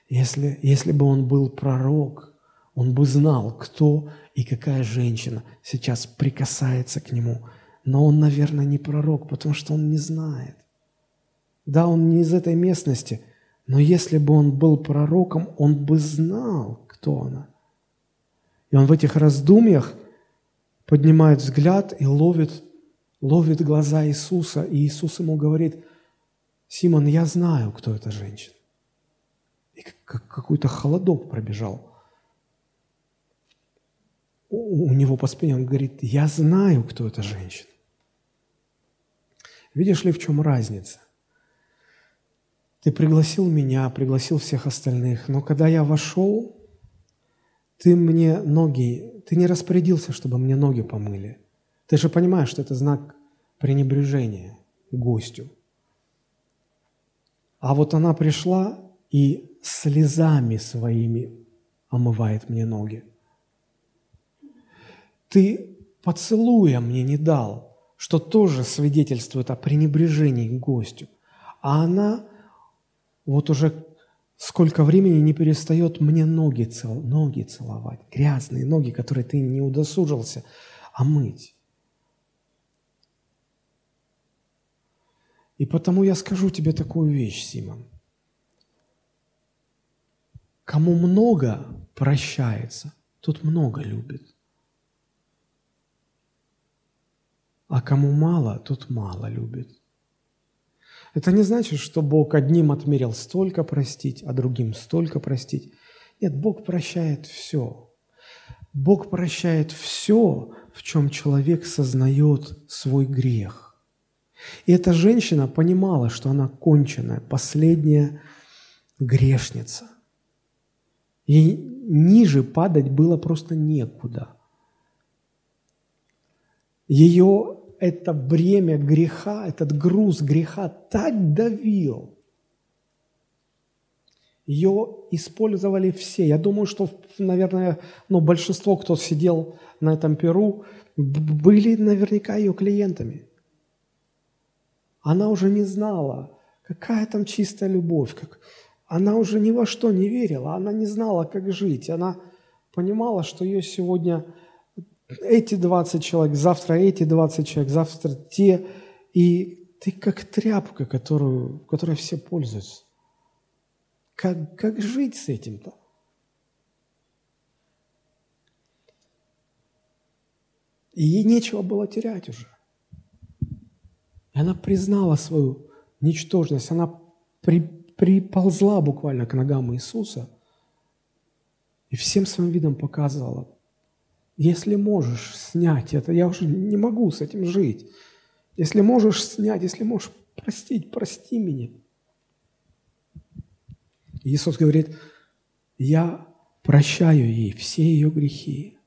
если, если бы он был пророк, он бы знал, кто и какая женщина сейчас прикасается к нему. Но он, наверное, не пророк, потому что он не знает. Да, он не из этой местности, но если бы он был пророком, он бы знал, кто она. И он в этих раздумьях поднимает взгляд и ловит, ловит глаза Иисуса. И Иисус ему говорит, Симон, я знаю, кто эта женщина. И какой-то холодок пробежал у него по спине. Он говорит, я знаю, кто эта женщина. Видишь ли, в чем разница? Ты пригласил меня, пригласил всех остальных, но когда я вошел, ты мне ноги, ты не распорядился, чтобы мне ноги помыли. Ты же понимаешь, что это знак пренебрежения гостю. А вот она пришла и слезами своими омывает мне ноги. Ты поцелуя мне не дал, что тоже свидетельствует о пренебрежении к гостю. А она вот уже сколько времени не перестает мне ноги, цел, ноги целовать, грязные ноги, которые ты не удосужился омыть. И потому я скажу тебе такую вещь, Симон. Кому много прощается, тот много любит. А кому мало, тот мало любит. Это не значит, что Бог одним отмерил столько простить, а другим столько простить. Нет, Бог прощает все. Бог прощает все, в чем человек сознает свой грех. И эта женщина понимала, что она конченая, последняя грешница. Ей ниже падать было просто некуда. Ее это бремя греха, этот груз греха так давил. Ее использовали все. Я думаю, что, наверное, ну, большинство, кто сидел на этом перу, были наверняка ее клиентами. Она уже не знала, какая там чистая любовь, как... она уже ни во что не верила, она не знала, как жить, она понимала, что ее сегодня эти 20 человек, завтра эти 20 человек, завтра те, и ты как тряпка, которую, которой все пользуются. Как, как жить с этим-то? И ей нечего было терять уже. И она признала свою ничтожность, она при, приползла буквально к ногам Иисуса и всем своим видом показывала, если можешь снять это, я уже не могу с этим жить. Если можешь снять, если можешь простить, прости меня. Иисус говорит, я прощаю ей все ее грехи.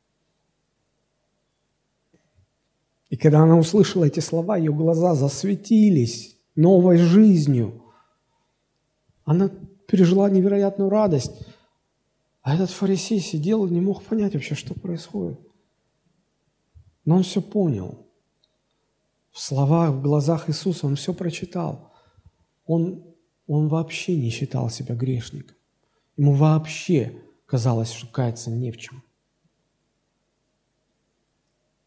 И когда она услышала эти слова, ее глаза засветились новой жизнью. Она пережила невероятную радость. А этот фарисей сидел и не мог понять вообще, что происходит. Но он все понял. В словах, в глазах Иисуса он все прочитал. Он, он вообще не считал себя грешником. Ему вообще казалось, что каяться не в чем.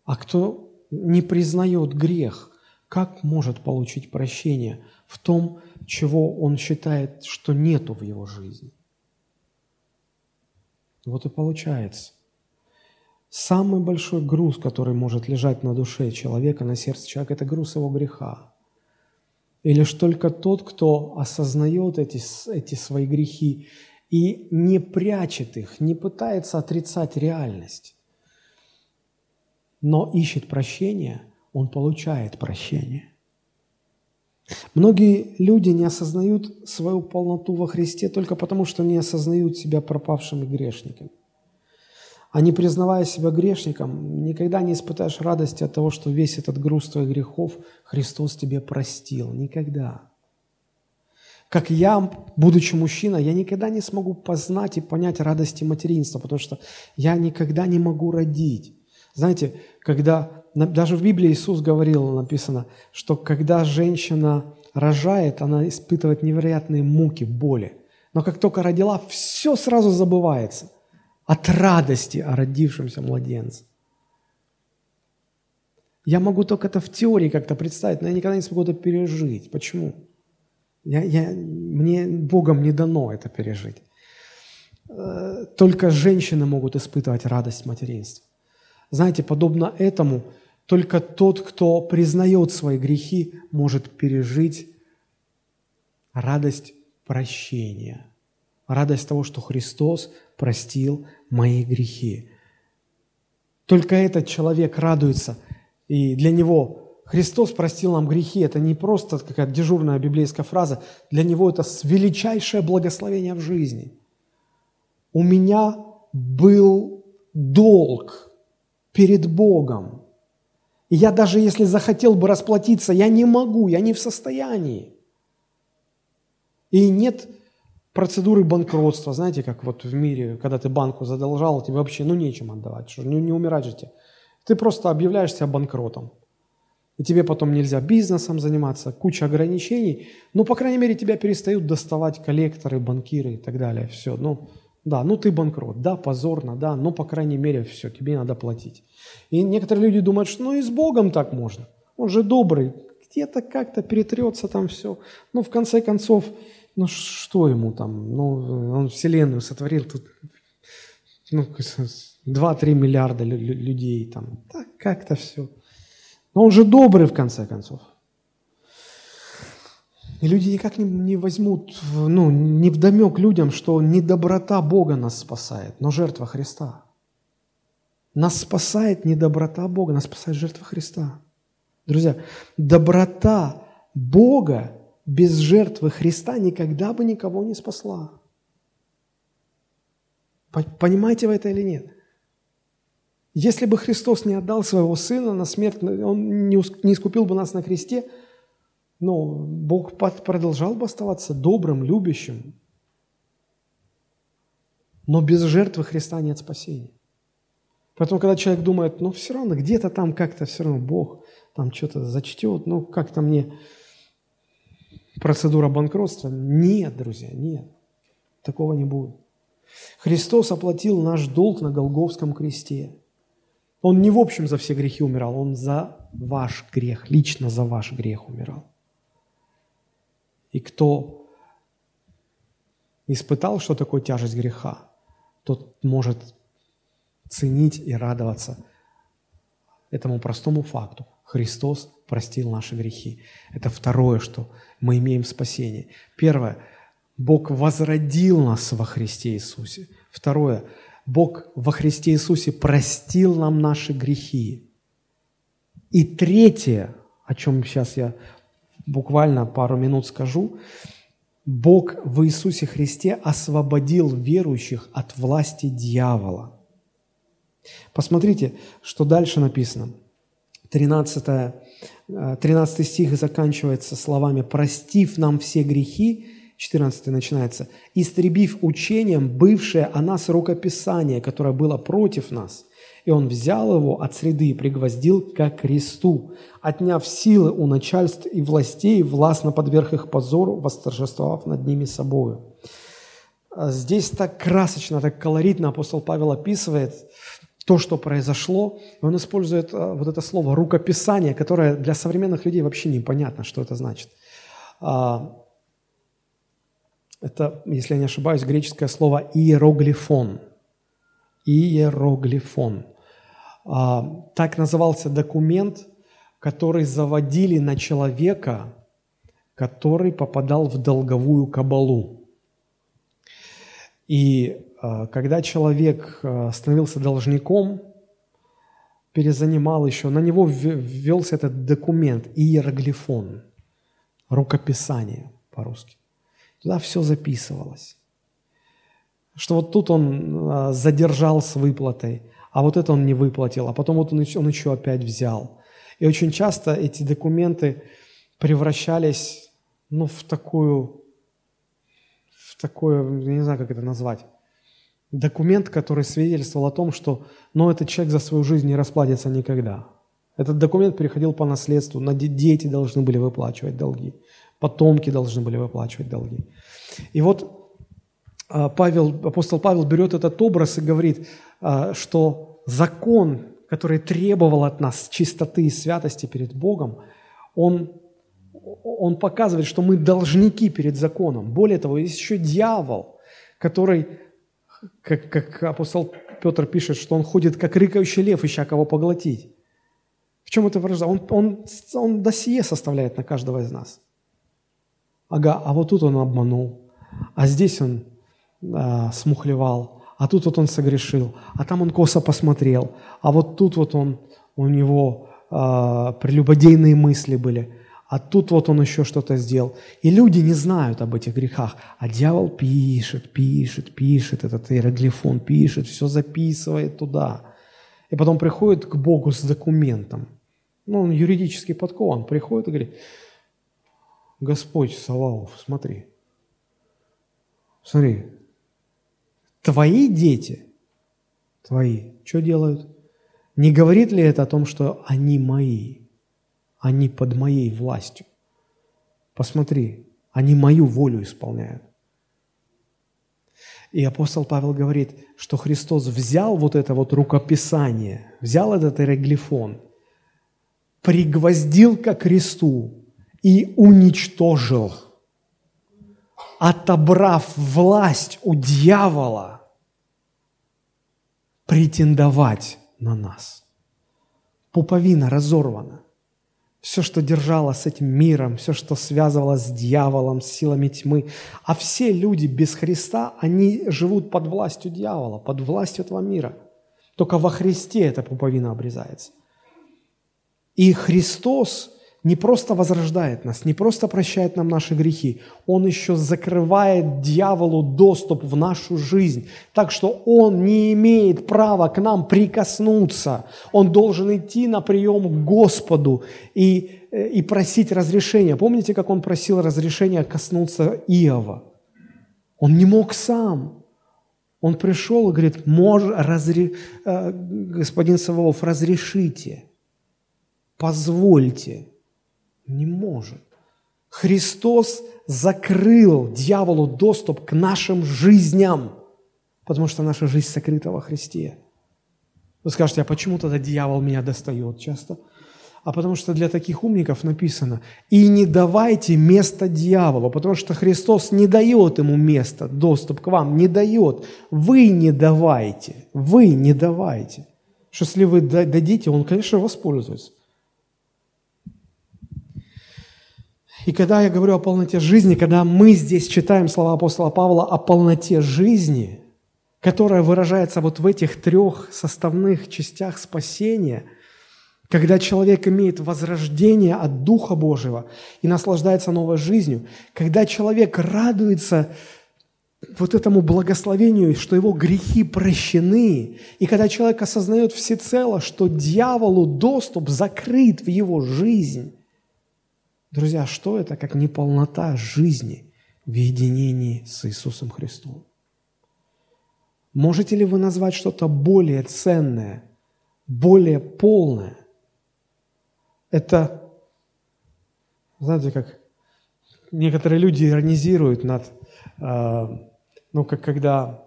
А кто не признает грех, как может получить прощение в том, чего он считает, что нету в его жизни? Вот и получается. Самый большой груз, который может лежать на душе человека, на сердце человека, это груз его греха. И лишь только тот, кто осознает эти, эти свои грехи и не прячет их, не пытается отрицать реальность, но ищет прощения, он получает прощение. Многие люди не осознают свою полноту во Христе только потому, что не осознают себя пропавшими грешниками. А не признавая себя грешником, никогда не испытаешь радости от того, что весь этот груз твоих грехов Христос тебе простил. Никогда. Как я, будучи мужчиной, я никогда не смогу познать и понять радости материнства, потому что я никогда не могу родить. Знаете, когда даже в Библии Иисус говорил, написано, что когда женщина рожает, она испытывает невероятные муки, боли. Но как только родила, все сразу забывается от радости о родившемся младенце. Я могу только это в теории как-то представить, но я никогда не смогу это пережить. Почему? Я, я, мне Богом не дано это пережить. Э, только женщины могут испытывать радость материнства. Знаете, подобно этому, только тот, кто признает свои грехи, может пережить радость прощения, радость того, что Христос простил мои грехи. Только этот человек радуется, и для него Христос простил нам грехи. Это не просто какая-то дежурная библейская фраза, для него это величайшее благословение в жизни. У меня был долг – перед Богом. И я даже если захотел бы расплатиться, я не могу, я не в состоянии. И нет процедуры банкротства. Знаете, как вот в мире, когда ты банку задолжал, тебе вообще ну нечем отдавать, что не, не умирать же тебе. Ты просто объявляешь себя банкротом. И тебе потом нельзя бизнесом заниматься, куча ограничений. Но, по крайней мере, тебя перестают доставать коллекторы, банкиры и так далее. Все, ну, да, ну ты банкрот, да, позорно, да, но, по крайней мере, все, тебе надо платить. И некоторые люди думают, что ну и с Богом так можно. Он же добрый, где-то как-то перетрется там все. Ну, в конце концов, ну что ему там? Ну, он вселенную сотворил, тут ну, 2-3 миллиарда людей там. Так как-то все. Но он же добрый, в конце концов. И люди никак не, не возьмут, ну, не вдомек людям, что не доброта Бога нас спасает, но жертва Христа. Нас спасает не доброта Бога, нас спасает жертва Христа. Друзья, доброта Бога без жертвы Христа никогда бы никого не спасла. Понимаете вы это или нет? Если бы Христос не отдал своего Сына на смерть, Он не искупил бы нас на кресте, но Бог продолжал бы оставаться добрым, любящим. Но без жертвы Христа нет спасения. Поэтому, когда человек думает, ну, все равно где-то там как-то все равно Бог там что-то зачтет, ну, как-то мне процедура банкротства. Нет, друзья, нет. Такого не будет. Христос оплатил наш долг на Голговском кресте. Он не в общем за все грехи умирал, Он за ваш грех, лично за ваш грех умирал. И кто испытал, что такое тяжесть греха, тот может ценить и радоваться этому простому факту. Христос простил наши грехи. Это второе, что мы имеем в спасении. Первое. Бог возродил нас во Христе Иисусе. Второе. Бог во Христе Иисусе простил нам наши грехи. И третье, о чем сейчас я буквально пару минут скажу, Бог в Иисусе Христе освободил верующих от власти дьявола – Посмотрите, что дальше написано. 13, 13 э, стих заканчивается словами «простив нам все грехи», 14 начинается, «истребив учением бывшее о нас рукописание, которое было против нас, и он взял его от среды и пригвоздил ко кресту, отняв силы у начальств и властей, властно подверг их позору, восторжествовав над ними собою». Здесь так красочно, так колоритно апостол Павел описывает то, что произошло. И он использует э, вот это слово «рукописание», которое для современных людей вообще непонятно, что это значит. А, это, если я не ошибаюсь, греческое слово «иероглифон». Иероглифон. А, так назывался документ, который заводили на человека, который попадал в долговую кабалу. И а, когда человек а, становился должником, перезанимал еще, на него ввелся этот документ, иероглифон, рукописание по-русски. Туда все записывалось. Что вот тут он задержал с выплатой, а вот это он не выплатил, а потом вот он, он еще опять взял. И очень часто эти документы превращались ну, в такую, в такое, я не знаю, как это назвать, документ, который свидетельствовал о том, что ну, этот человек за свою жизнь не расплатится никогда. Этот документ переходил по наследству, на дети должны были выплачивать долги, потомки должны были выплачивать долги. И вот а, Павел, апостол Павел берет этот образ и говорит, а, что закон, который требовал от нас чистоты и святости перед Богом, он, он показывает, что мы должники перед законом. Более того, есть еще дьявол, который как, как апостол Петр пишет, что он ходит как рыкающий лев, ища кого поглотить. В чем это выражается? Он, он, он досье составляет на каждого из нас. Ага, а вот тут он обманул, а здесь он а, смухлевал, а тут вот он согрешил, а там он косо посмотрел, а вот тут вот он, у него а, прелюбодейные мысли были – а тут вот он еще что-то сделал. И люди не знают об этих грехах, а дьявол пишет, пишет, пишет, этот иероглифон пишет, все записывает туда. И потом приходит к Богу с документом. Ну, он юридически подкован, приходит и говорит, Господь Саваоф, смотри, смотри, твои дети, твои, что делают? Не говорит ли это о том, что они мои? Они под моей властью. Посмотри, они мою волю исполняют. И апостол Павел говорит, что Христос взял вот это вот рукописание, взял этот иероглифон, пригвоздил ко кресту и уничтожил, отобрав власть у дьявола претендовать на нас. Пуповина разорвана. Все, что держало с этим миром, все, что связывало с дьяволом, с силами тьмы. А все люди без Христа, они живут под властью дьявола, под властью этого мира. Только во Христе эта пуповина обрезается. И Христос не просто возрождает нас, не просто прощает нам наши грехи, Он еще закрывает дьяволу доступ в нашу жизнь, так что Он не имеет права к нам прикоснуться. Он должен идти на прием к Господу и, э, и просить разрешения. Помните, как Он просил разрешения коснуться Иова? Он не мог сам. Он пришел и говорит, Мож, разре, э, господин Саваоф, разрешите, позвольте. Не может. Христос закрыл дьяволу доступ к нашим жизням, потому что наша жизнь сокрыта во Христе. Вы скажете, а почему тогда дьявол меня достает часто? А потому что для таких умников написано, и не давайте место дьяволу, потому что Христос не дает ему место, доступ к вам, не дает. Вы не давайте, вы не давайте. Что если вы дадите, он, конечно, воспользуется. И когда я говорю о полноте жизни, когда мы здесь читаем слова апостола Павла о полноте жизни, которая выражается вот в этих трех составных частях спасения, когда человек имеет возрождение от Духа Божьего и наслаждается новой жизнью, когда человек радуется вот этому благословению, что его грехи прощены, и когда человек осознает всецело, что дьяволу доступ закрыт в его жизнь, Друзья, что это, как неполнота жизни в единении с Иисусом Христом? Можете ли вы назвать что-то более ценное, более полное? Это, знаете, как некоторые люди иронизируют над, э, ну, как когда,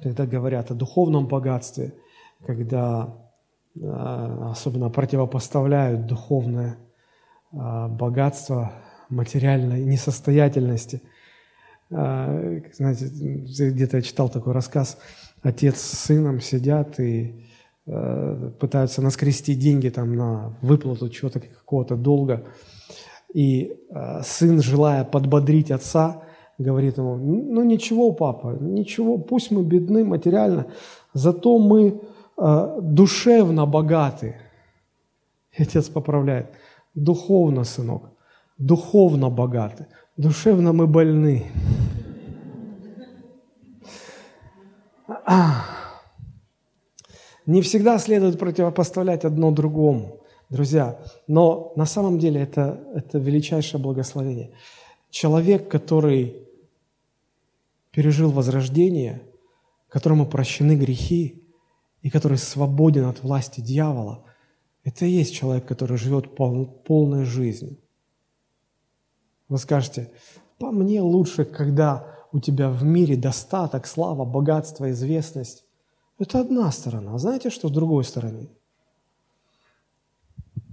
когда говорят о духовном богатстве, когда э, особенно противопоставляют духовное – богатства, материальной несостоятельности. А, знаете, где-то я читал такой рассказ, отец с сыном сидят и а, пытаются наскрести деньги там на выплату чего-то, какого-то долга. И сын, желая подбодрить отца, говорит ему, ну ничего, папа, ничего, пусть мы бедны материально, зато мы душевно богаты. И отец поправляет – Духовно, сынок, духовно богаты, душевно мы больны. Не всегда следует противопоставлять одно другому, друзья, но на самом деле это, это величайшее благословение. Человек, который пережил возрождение, которому прощены грехи и который свободен от власти дьявола – это и есть человек, который живет пол, полной жизнью. Вы скажете, по мне лучше, когда у тебя в мире достаток, слава, богатство, известность. Это одна сторона. А знаете, что с другой стороны?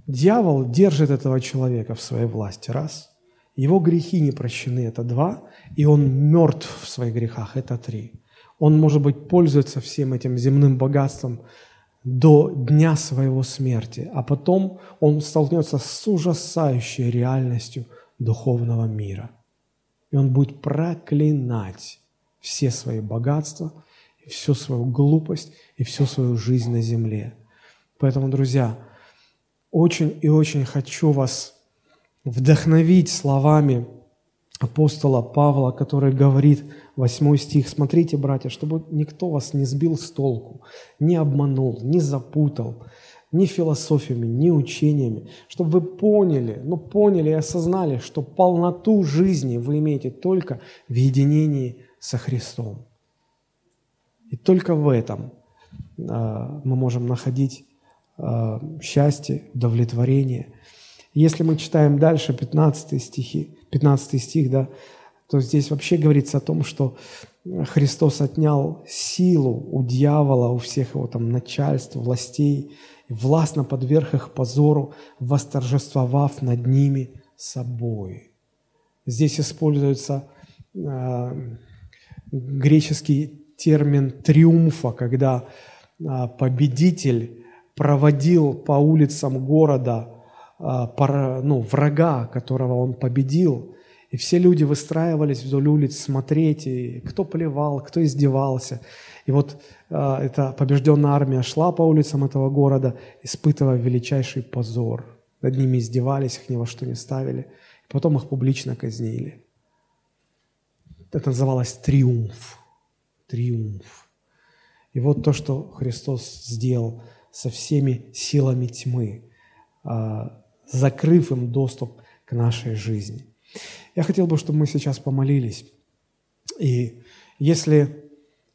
Дьявол держит этого человека в своей власти, раз. Его грехи не прощены, это два. И он мертв в своих грехах, это три. Он, может быть, пользуется всем этим земным богатством, до дня своего смерти, а потом он столкнется с ужасающей реальностью духовного мира. И он будет проклинать все свои богатства, всю свою глупость и всю свою жизнь на земле. Поэтому, друзья, очень и очень хочу вас вдохновить словами апостола Павла, который говорит, восьмой стих, смотрите, братья, чтобы никто вас не сбил с толку, не обманул, не запутал, ни философиями, ни учениями, чтобы вы поняли, ну поняли и осознали, что полноту жизни вы имеете только в единении со Христом. И только в этом э, мы можем находить э, счастье, удовлетворение. Если мы читаем дальше 15 стихи, 15 стих, да, то здесь вообще говорится о том, что Христос отнял силу у дьявола, у всех его там начальств, властей, властно подверг их позору, восторжествовав над ними собой. Здесь используется э, греческий термин триумфа, когда э, победитель проводил по улицам города а, ну, врага, которого он победил. И все люди выстраивались вдоль улиц смотреть, и кто плевал, кто издевался. И вот э, эта побежденная армия шла по улицам этого города, испытывая величайший позор. над ними издевались, их ни во что не ставили, потом их публично казнили. Это называлось триумф. Триумф. И вот то, что Христос сделал со всеми силами тьмы, а, закрыв им доступ к нашей жизни. Я хотел бы, чтобы мы сейчас помолились. И если,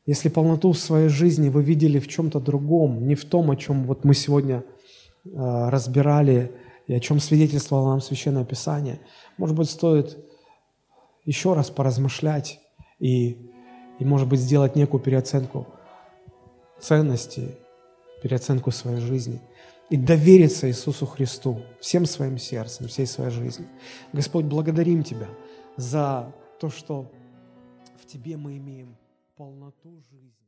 если полноту своей жизни вы видели в чем-то другом, не в том, о чем вот мы сегодня а, разбирали и о чем свидетельствовало нам Священное Писание, может быть, стоит еще раз поразмышлять и, и может быть, сделать некую переоценку ценностей, переоценку своей жизни и довериться Иисусу Христу всем своим сердцем, всей своей жизнью. Господь, благодарим Тебя за то, что в Тебе мы имеем полноту жизни.